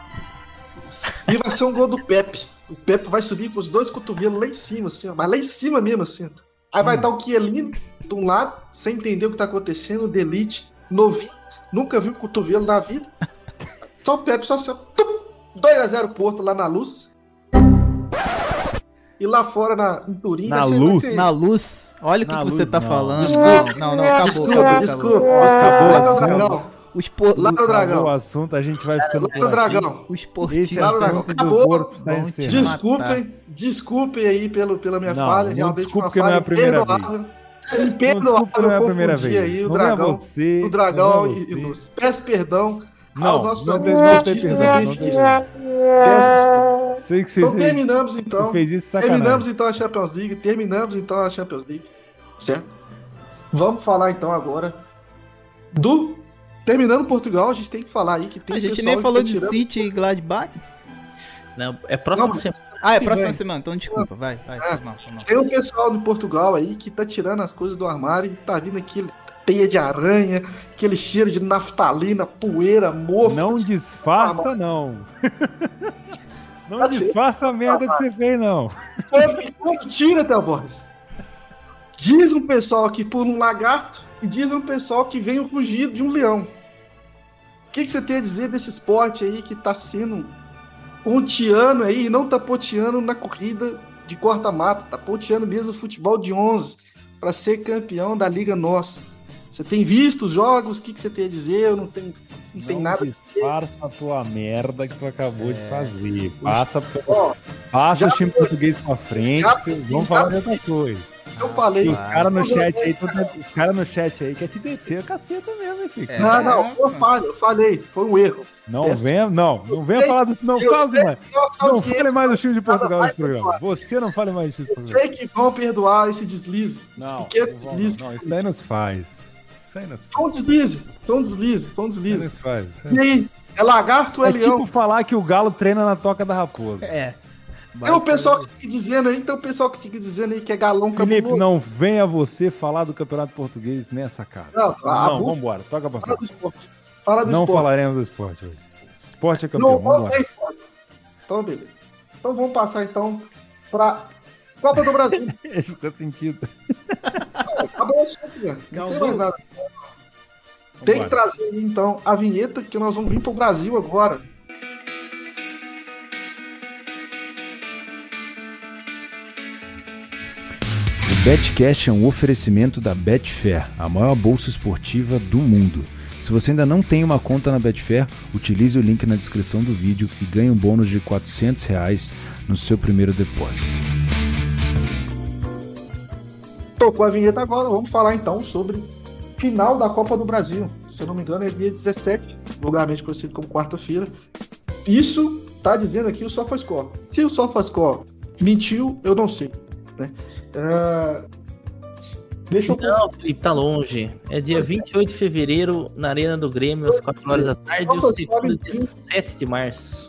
e vai ser um gol do Pepe. O Pepe vai subir com os dois cotovelos lá em cima, assim, ó, mas lá em cima mesmo, assim. Aí vai estar o Kielino de um lado, sem entender o que tá acontecendo, o Delite, novinho, nunca viu cotovelo na vida. Só o Pepe, só assim, 2x0 Porto lá na luz. E lá fora na, em Turim na luz. Ser... Na luz. Olha o que, que você tá não. falando. Desculpa, não, não, acabou. Desculpa, acabou, desculpa. Acabou, acabou, acabou. Os por... Lá no Dragão. o assunto, a gente vai ficando Lá no Dragão. Os portistas. Lá no Dragão. Acabou. Desculpem, desculpem aí pelo, pela minha não, falha. Não realmente uma falha não é a primeira imperdoável. Imperdoável, é primeira vez. aí o Dragão, é você, o Dragão é e Luz. Peço perdão não, aos nossos não amigos portistas e benfiquistas. Peço desculpa. Sei que então terminamos então. Fez isso terminamos então a Champions League. Terminamos então a Champions League. Certo? Vamos falar então agora do Terminando Portugal, a gente tem que falar aí que tem A gente nem falou tá de tirando... City e Gladbach. Não, é próxima não, semana. Ah, é próxima semana, então desculpa, vai, vai. É, não, não. Tem um pessoal de Portugal aí que tá tirando as coisas do armário e tá vindo aqui teia de aranha, aquele cheiro de naftalina, poeira, mofo. Não disfarça, não. não tá disfarça a merda que você fez, não. Quando tira, Theo Borges. Diz um pessoal que pula um lagarto e diz um pessoal que vem o rugido de um leão. O que, que, você tem a dizer desse esporte aí que tá sendo pontiano aí e não tá pontiano na corrida de corta-mata, tá pontiano mesmo futebol de 11 para ser campeão da Liga Nossa. Você tem visto os jogos? O que, que você tem a dizer? Eu não tenho, não, não tem nada. Disfarça a tua merda que tu acabou é. de fazer. Passa, Ó, passa o time português pra frente, já, vocês vão falar de outra coisa. Eu falei. Os caras no chat aí, os cara no chat aí quer te descer a caceta mesmo, hein, filho. É, não, não, foi falha, eu falei, foi um erro. Não venha, não, não venha falar do. Não fale mais. Não fale mais do time de Portugal nesse programa. Você não fale mais do time de Portugal. Sei que vão perdoar esse deslize. Não, esse pequeno deslize. Não, isso daí nos faz. Faz. Foi um deslize, foi um deslize, foi um deslize. Isso faz. E aí, é lagarto ou é, é leão? tipo falar que o galo treina na toca da raposa. É. Tem o pessoal que fica dizendo aí, tem o pessoal que fica dizendo aí que é galão Felipe, cabuloso. não venha você falar do Campeonato Português nessa casa. Não, não bu... vambora, toca pra Fala do esporte. Fala do não esporte. falaremos do esporte hoje. Esporte é campeão, não, não é esporte. Então, beleza. Então vamos passar então pra Copa do Brasil. Ficou sentido. Acabou o assunto, velho. Não tem mais nada. Tem que trazer então a vinheta que nós vamos vir pro Brasil agora. Betcast é um oferecimento da Betfair, a maior bolsa esportiva do mundo. Se você ainda não tem uma conta na Betfair, utilize o link na descrição do vídeo e ganhe um bônus de 400 reais no seu primeiro depósito. Tocou a vinheta agora, vamos falar então sobre final da Copa do Brasil. Se eu não me engano, é dia 17, vulgarmente conhecido como quarta-feira. Isso tá dizendo aqui o SofaScore. Se o SofaScore mentiu, eu não sei. Né? Uh, deixa eu... Não, Felipe, tá longe. É dia 28 de fevereiro, na Arena do Grêmio, às 4 horas da tarde, e o segundo dia 7 de março.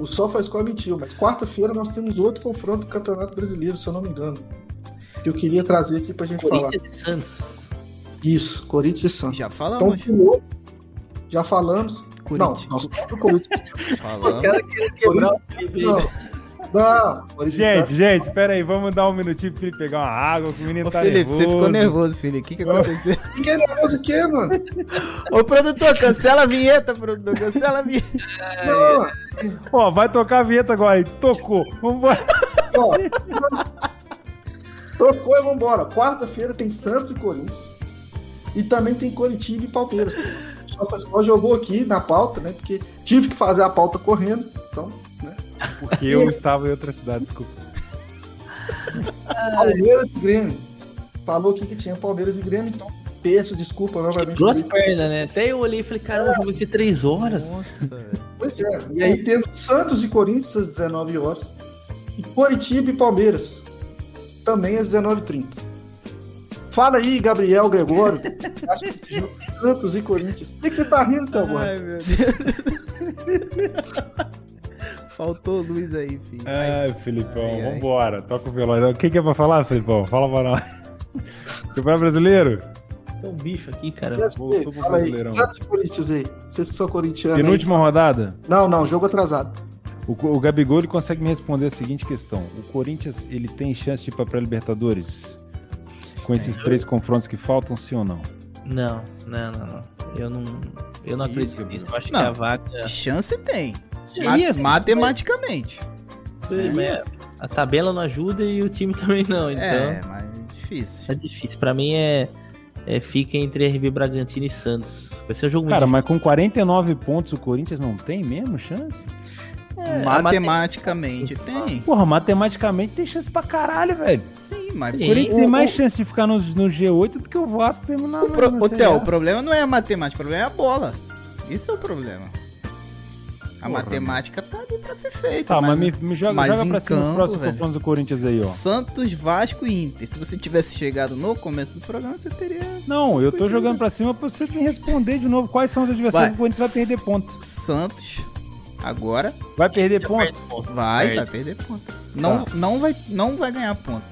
O SofaScore mentiu, mas quarta-feira nós temos outro confronto do Campeonato Brasileiro, se eu não me engano. Que eu queria trazer aqui pra gente Corinthians falar. Corinthians e Santos. Isso, Corinthians e Santos. Já falamos. Então, já falamos. Corinthians. Não, nós estamos do Corinthians. Falamos. Os caras querem quebrar o Felipe não, gente, gente, pera aí, vamos dar um minutinho pro Felipe pegar uma água, que o menino Ô, tá Felipe, nervoso. você ficou nervoso, Felipe. O que que aconteceu? Fiquei nervoso o quê, mano? Ô, produtor, cancela a vinheta, produtor, cancela a vinheta. Não. Ó, vai tocar a vinheta agora aí. Tocou. Vambora. Ó, tocou e vambora. Quarta-feira tem Santos e Corinthians. E também tem Coritiba e Palmeiras. Só jogou aqui na pauta, né? Porque tive que fazer a pauta correndo. Então, né? Porque eu estava em outra cidade, desculpa. Palmeiras e Grêmio. Falou aqui que tinha Palmeiras e Grêmio, então peço desculpa novamente. Duas pernas, né? Até eu olhei e falei, caramba, vai ser três horas. Nossa, pois é. E aí temos Santos e Corinthians às 19 horas. E Coritiba e Palmeiras também às 19h30. Fala aí, Gabriel Gregório. Acho que Santos e Corinthians. O que, que você tá rindo, Théo Ai, meu Deus. Faltou luz aí, filho. Ai, Filipão, ai, ai. vambora. Toca o violão. O que, que é pra falar, Filipão? Fala pra nós. Campeonato brasileiro? Tem um bicho aqui, cara. Voltou pro Fala Brasileirão. Aí, Corinthians aí. Vocês que são corintianos. Penúltima aí. rodada? Não, não, jogo atrasado. O, o Gabigol ele consegue me responder a seguinte questão: O Corinthians ele tem chance de ir pra pré-Libertadores? Com esses é, três confrontos que faltam, sim ou não? Não, não, não, não. Eu não, eu não Isso, acredito nisso. Eu acho não, que a vaga. Chance tem. Isso, matematicamente. É, a tabela não ajuda e o time também não. Então, é, mas é difícil. É difícil. Pra mim é, é fica entre RB Bragantino e Santos. Vai ser um jogo Cara, mas com 49 pontos o Corinthians não tem mesmo chance? É, matematicamente tem. Porra, matematicamente tem chance pra caralho, velho. Sim, mas o Corinthians tem mais chance de ficar no, no G8 do que o Vasco tem na. O, pro, o, Theo, o problema não é a matemática, o problema é a bola. Isso é o problema. A Porra, matemática tá ali pra ser feita. Tá, mas, mas me, me, joga, mas joga pra cima campo, os próximos confrontos do Corinthians aí, ó. Santos, Vasco e Inter. Se você tivesse chegado no começo do programa, você teria. Não, eu tô jogando pra cima pra você me responder de novo quais são os adversários que o Corinthians vai perder ponto. Santos, agora. Vai perder ponto? Vai, vai perder ponto. Não, tá. não, vai, não vai ganhar ponto.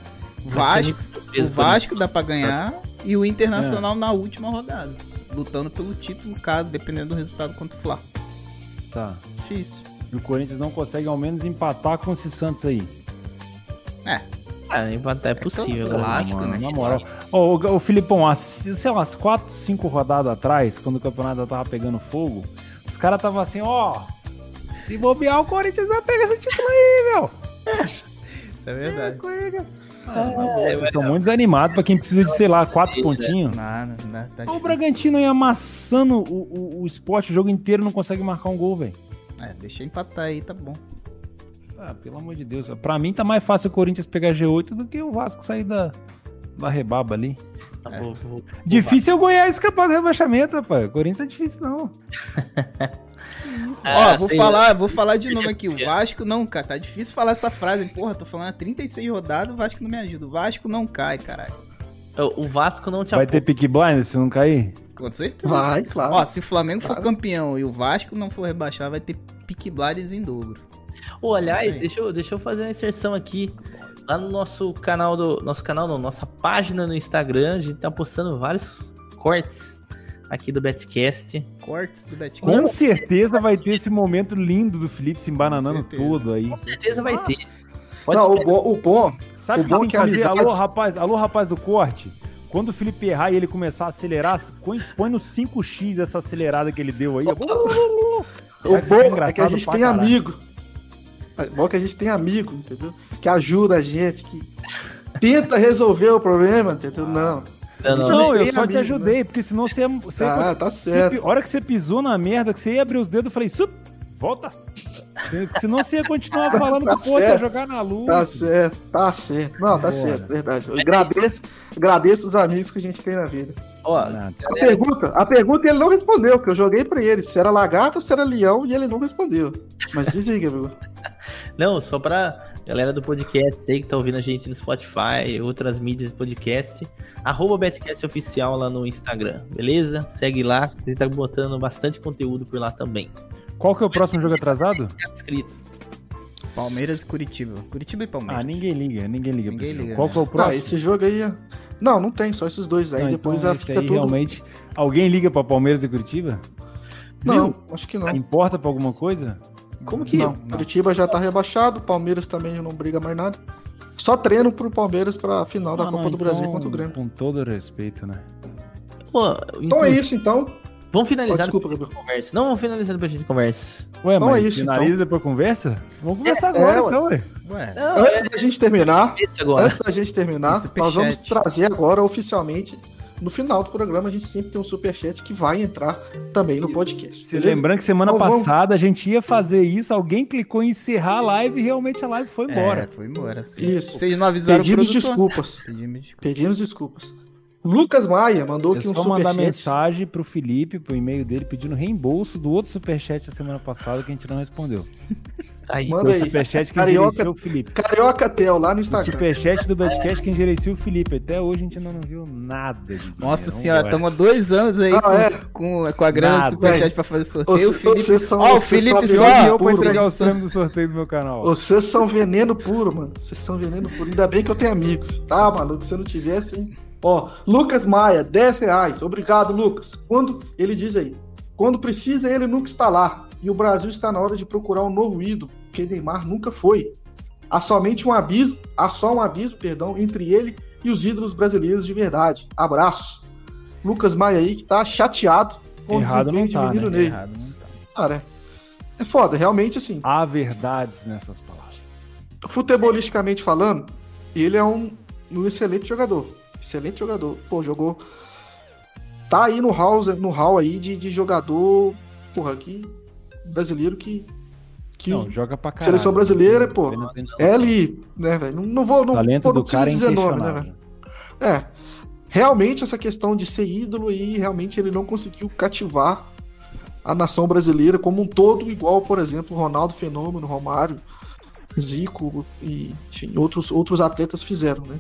Vasco, o Vasco dá pra ganhar e o Internacional é. na última rodada. Lutando pelo título, caso, dependendo do resultado contra o Flá. Tá. Difícil. E o Corinthians não consegue ao menos empatar com esse Santos aí. É. É, empatar é possível, é clássico, né? Na moral. Ô, o, o Filipão, as, sei lá, umas 4, 5 rodadas atrás, quando o campeonato tava pegando fogo, os caras estavam assim, ó, se bobear, o Corinthians vai pegar esse título aí, meu. Isso é verdade. É, é, vocês estão muito desanimados pra quem precisa de, sei lá, quatro pontinhos. Nada, nada. Tá o Bragantino aí amassando o, o, o esporte o jogo inteiro não consegue marcar um gol, velho. É, deixa empatar aí, tá bom. Ah, pelo amor de Deus. Pra mim tá mais fácil o Corinthians pegar G8 do que o Vasco sair da, da rebaba ali. Tá é. Difícil é o Goiás escapar do rebaixamento, rapaz. O Corinthians é difícil, não. Ah, Ó, vou falar, vou falar de novo aqui. O Vasco não cai. Tá difícil falar essa frase. Porra, tô falando há 36 rodadas, o Vasco não me ajuda. O Vasco não cai, caralho. O Vasco não te Vai ter pick blind se não cair? Com certeza. Vai, claro. Ó, se o Flamengo claro. for campeão e o Vasco não for rebaixar, vai ter pick blinds em dobro. Ô, aliás, deixa eu, deixa eu fazer uma inserção aqui. Lá no nosso canal do. Nosso canal não, nossa página no Instagram, a gente tá postando vários cortes aqui do Betcast. Cortes do Betcast. Com certeza vai ter esse momento lindo do Felipe se embananando todo aí. Com certeza vai ter. Pode não, o bom, o bom. Sabe o bom que, que amizade... Alô, rapaz, alô, rapaz do corte. Quando o Felipe errar e ele começar a acelerar, põe, põe no 5x essa acelerada que ele deu aí. o bom é que a gente tem caralho. amigo. É bom que a gente tem amigo, entendeu? Que ajuda a gente, que tenta resolver o problema, entendeu? Não. Não, não, não eu só amigo, te ajudei, né? porque senão você ia. Você ah, tá certo. a hora que você pisou na merda, que você ia abrir os dedos, eu falei, Sup, volta. Senão você ia continuar falando tá que ia jogar na luz. Tá certo, tá certo. Não, tá Bora. certo, verdade. Eu agradeço, agradeço os amigos que a gente tem na vida. Ó, a, pergunta, a pergunta ele não respondeu, que eu joguei pra ele se era lagarto ou se era leão, e ele não respondeu. Mas diz aí, Gabriel. Não, só pra galera do podcast aí que tá ouvindo a gente no Spotify, outras mídias de podcast, arroba Betcast Oficial lá no Instagram, beleza? Segue lá, a gente tá botando bastante conteúdo por lá também. Qual que é o próximo jogo atrasado? Escrito. Palmeiras e Curitiba. Curitiba e Palmeiras. Ah, ninguém liga, ninguém liga. Ninguém liga Qual né? que é o próximo? Ah, esse jogo aí. É- não, não tem, só esses dois aí. Não, depois então fica aí, tudo. Realmente, alguém liga pra Palmeiras e Curitiba? Não, Viu? acho que não. Importa pra alguma coisa? Como que. Não, não. Curitiba já tá rebaixado, Palmeiras também não briga mais nada. Só treino pro Palmeiras pra final ah, da Copa não, do Brasil então, contra o Grêmio. Com todo respeito, né? Pô, então é isso, então. Vamos finalizar oh, desculpa, depois conversa. Não, vamos finalizar depois a gente conversa. Ué, mas é isso, finaliza então. depois conversa? Vamos conversar é, agora, é, então, ué. ué. Não, antes é... da gente terminar, antes da gente terminar, nós vamos trazer agora oficialmente no final do programa a gente sempre tem um superchat que vai entrar também no podcast. Se lembrando que semana então, passada vamos... a gente ia fazer isso, alguém clicou em encerrar a live e realmente a live foi embora. É, foi embora. Sim. Isso. Vocês não avisaram Pedimos desculpas. Pedimos desculpas. Pedimos desculpas. Lucas Maia mandou aqui um superchat. mandar mensagem pro Felipe, pro e-mail dele, pedindo reembolso do outro superchat da semana passada que a gente não respondeu. Aí, Manda aí. Superchat quem Carioca, o Felipe. Carioca Tel, lá no Instagram. O superchat do Betcast quem gerencia o Felipe. Até hoje a gente ainda não viu nada. Nossa senhora, estamos há dois anos aí com, é. com, com, a grana do Superchat pra fazer sorteio. o Felipe, vocês são, oh, o Felipe só. Eu pra entregar os prêmios do sorteio do meu canal. Vocês são veneno puro, mano. Vocês são veneno puro. Ainda bem que eu tenho amigos. Tá, maluco? Se eu não tivesse, hein? Ó, Lucas Maia, 10 reais. Obrigado, Lucas. Quando ele diz aí, quando precisa, ele nunca está lá. E o Brasil está na hora de procurar um novo ídolo, que Neymar nunca foi. Há somente um abismo, há só um abismo, perdão, entre ele e os ídolos brasileiros de verdade. Abraços. Lucas Maia aí que tá chateado com Errado o desempenho tá, de menino né? Ney. Errado não tá. Cara, é foda, realmente assim. Há verdades nessas palavras. Futebolisticamente falando, ele é um, um excelente jogador. Excelente jogador. Pô, jogou. Tá aí no hall, no hall aí de, de jogador. Porra, que brasileiro que. que não, joga pra caralho. Seleção brasileira, pô. É ali, né, velho? Não, não vou. Não, pô, não precisa é dizer nome, né, velho? É. Realmente, essa questão de ser ídolo aí, realmente ele não conseguiu cativar a nação brasileira como um todo, igual, por exemplo, Ronaldo Fenômeno, Romário, Zico e enfim, outros, outros atletas fizeram, né?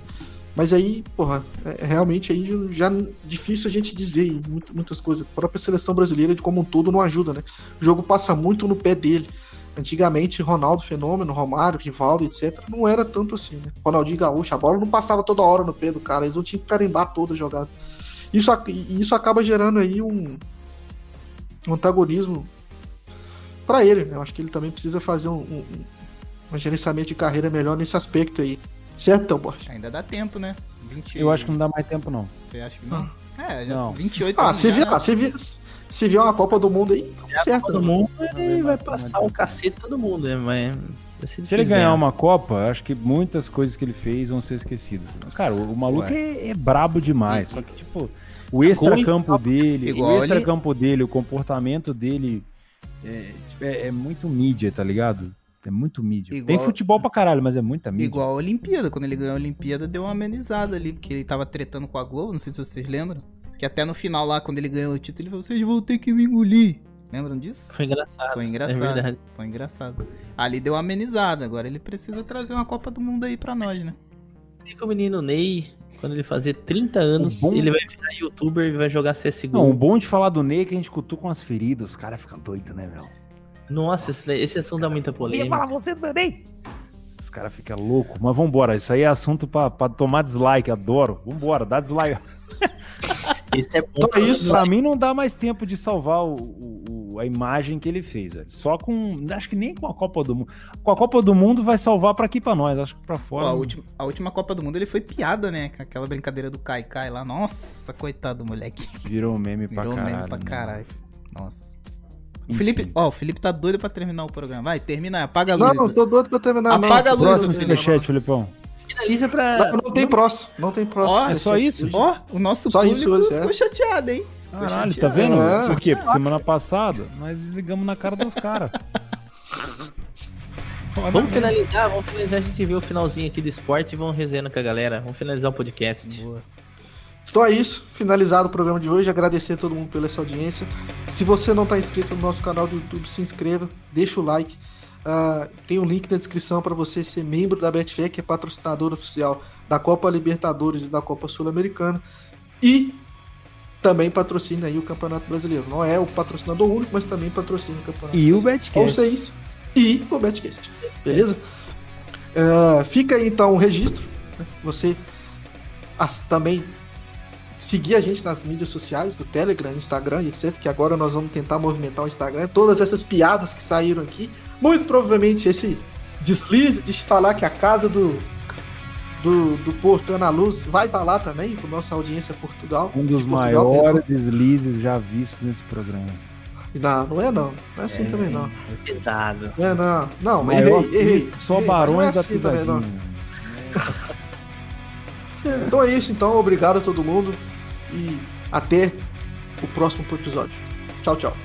Mas aí, porra, é, é realmente aí já difícil a gente dizer muitas coisas. A própria seleção brasileira, de como um todo, não ajuda, né? O jogo passa muito no pé dele. Antigamente, Ronaldo Fenômeno, Romário, Rivaldo, etc., não era tanto assim, né? Ronaldinho Gaúcho, a bola não passava toda hora no pé do cara, eles não tinham que carimbar toda a jogada. Isso, isso acaba gerando aí um, um antagonismo para ele, né? Eu acho que ele também precisa fazer um, um, um gerenciamento de carreira melhor nesse aspecto aí. Certo, Borges? Ainda dá tempo, né? 20... Eu acho que não dá mais tempo, não. Você acha que não? Ah. É, já não. 28 Ah, se vier, né? se, vier, se vier uma Copa do Mundo aí, é certo. Copa do Mundo, ele vai passar o cacete todo mundo, né? Mas... Se ele ganhar, ganhar uma Copa, acho que muitas coisas que ele fez vão ser esquecidas. Cara, o, o maluco é, é, brabo demais. Só que, tipo, o extra-campo dele, o extra-campo ele... dele, o comportamento dele é, tipo, é, é muito mídia, tá ligado? É muito mídia. Igual... Tem futebol pra caralho, mas é muita mídia. Igual a Olimpíada. Quando ele ganhou a Olimpíada, deu uma amenizada ali, porque ele tava tretando com a Globo, não sei se vocês lembram. Que até no final lá, quando ele ganhou o título, ele falou: vocês vão ter que me engolir. Lembram disso? Foi engraçado. Foi engraçado. É Foi engraçado. Ali deu uma amenizada. Agora ele precisa trazer uma Copa do Mundo aí pra nós, né? E com o menino Ney, quando ele fazer 30 anos, bom... ele vai virar youtuber e vai jogar CSGO. Não, o bom de falar do Ney é que a gente cutuca com as feridas, os caras ficam doidos, né, meu? Nossa, esse, esse assunto dá muita polêmica. Eu ia falar você também. Os caras ficam loucos. Mas vambora, isso aí é assunto pra, pra tomar dislike, adoro. Vambora, dá dislike. Isso é bom. Então, isso, pra mim não dá mais tempo de salvar o, o, a imagem que ele fez. Velho. Só com. Acho que nem com a Copa do Mundo. Com a Copa do Mundo vai salvar pra aqui pra nós. Acho que pra fora. Ó, a, última, a, última, Copa do Mundo ele foi piada, né? Aquela brincadeira do Kai Kai lá. Nossa, coitado do moleque. Virou meme pra Virou caralho. Virou meme pra caralho. Nossa. O Felipe, ó, o Felipe tá doido pra terminar o programa. Vai, termina, apaga a luz. Não, não tô doido pra terminar. Apaga não. a luz. Próximo chat, Filipão. Finaliza pra. Não, não tem próximo. Não tem próximo. Ó, é só isso? Ó, o nosso só público isso ficou é. chateado, hein? Caralho, tá vendo? É. Por quê? Porque semana passada nós ligamos na cara dos caras. vamos finalizar, vamos finalizar. A gente vê o finalzinho aqui do esporte e vamos resenhando com a galera. Vamos finalizar o podcast. Boa. Então é isso, finalizado o programa de hoje. Agradecer a todo mundo pela essa audiência. Se você não está inscrito no nosso canal do YouTube, se inscreva, deixa o like. Uh, tem um link na descrição para você ser membro da Betfair, que é patrocinador oficial da Copa Libertadores e da Copa Sul-Americana. E também patrocina aí o Campeonato Brasileiro. Não é o patrocinador único, mas também patrocina o Campeonato E o Betcast. Ou seja, e o Betcast. Beleza? Uh, fica aí então o registro. Né? Você as, também seguir a gente nas mídias sociais, do Telegram, Instagram, etc. Que agora nós vamos tentar movimentar o Instagram. Todas essas piadas que saíram aqui. Muito provavelmente esse deslize de falar que a casa do, do, do Porto Ana Luz vai estar lá também, com nossa audiência Portugal. Um dos Portugal, maiores deslizes já vistos nesse programa. Não, não é não. Não é assim é também sim, não. É pesado. Não é não. Não, mas errei, errei. Só errei, barões é assim da também, não. Então é isso, então. Obrigado a todo mundo e até o próximo episódio. Tchau, tchau.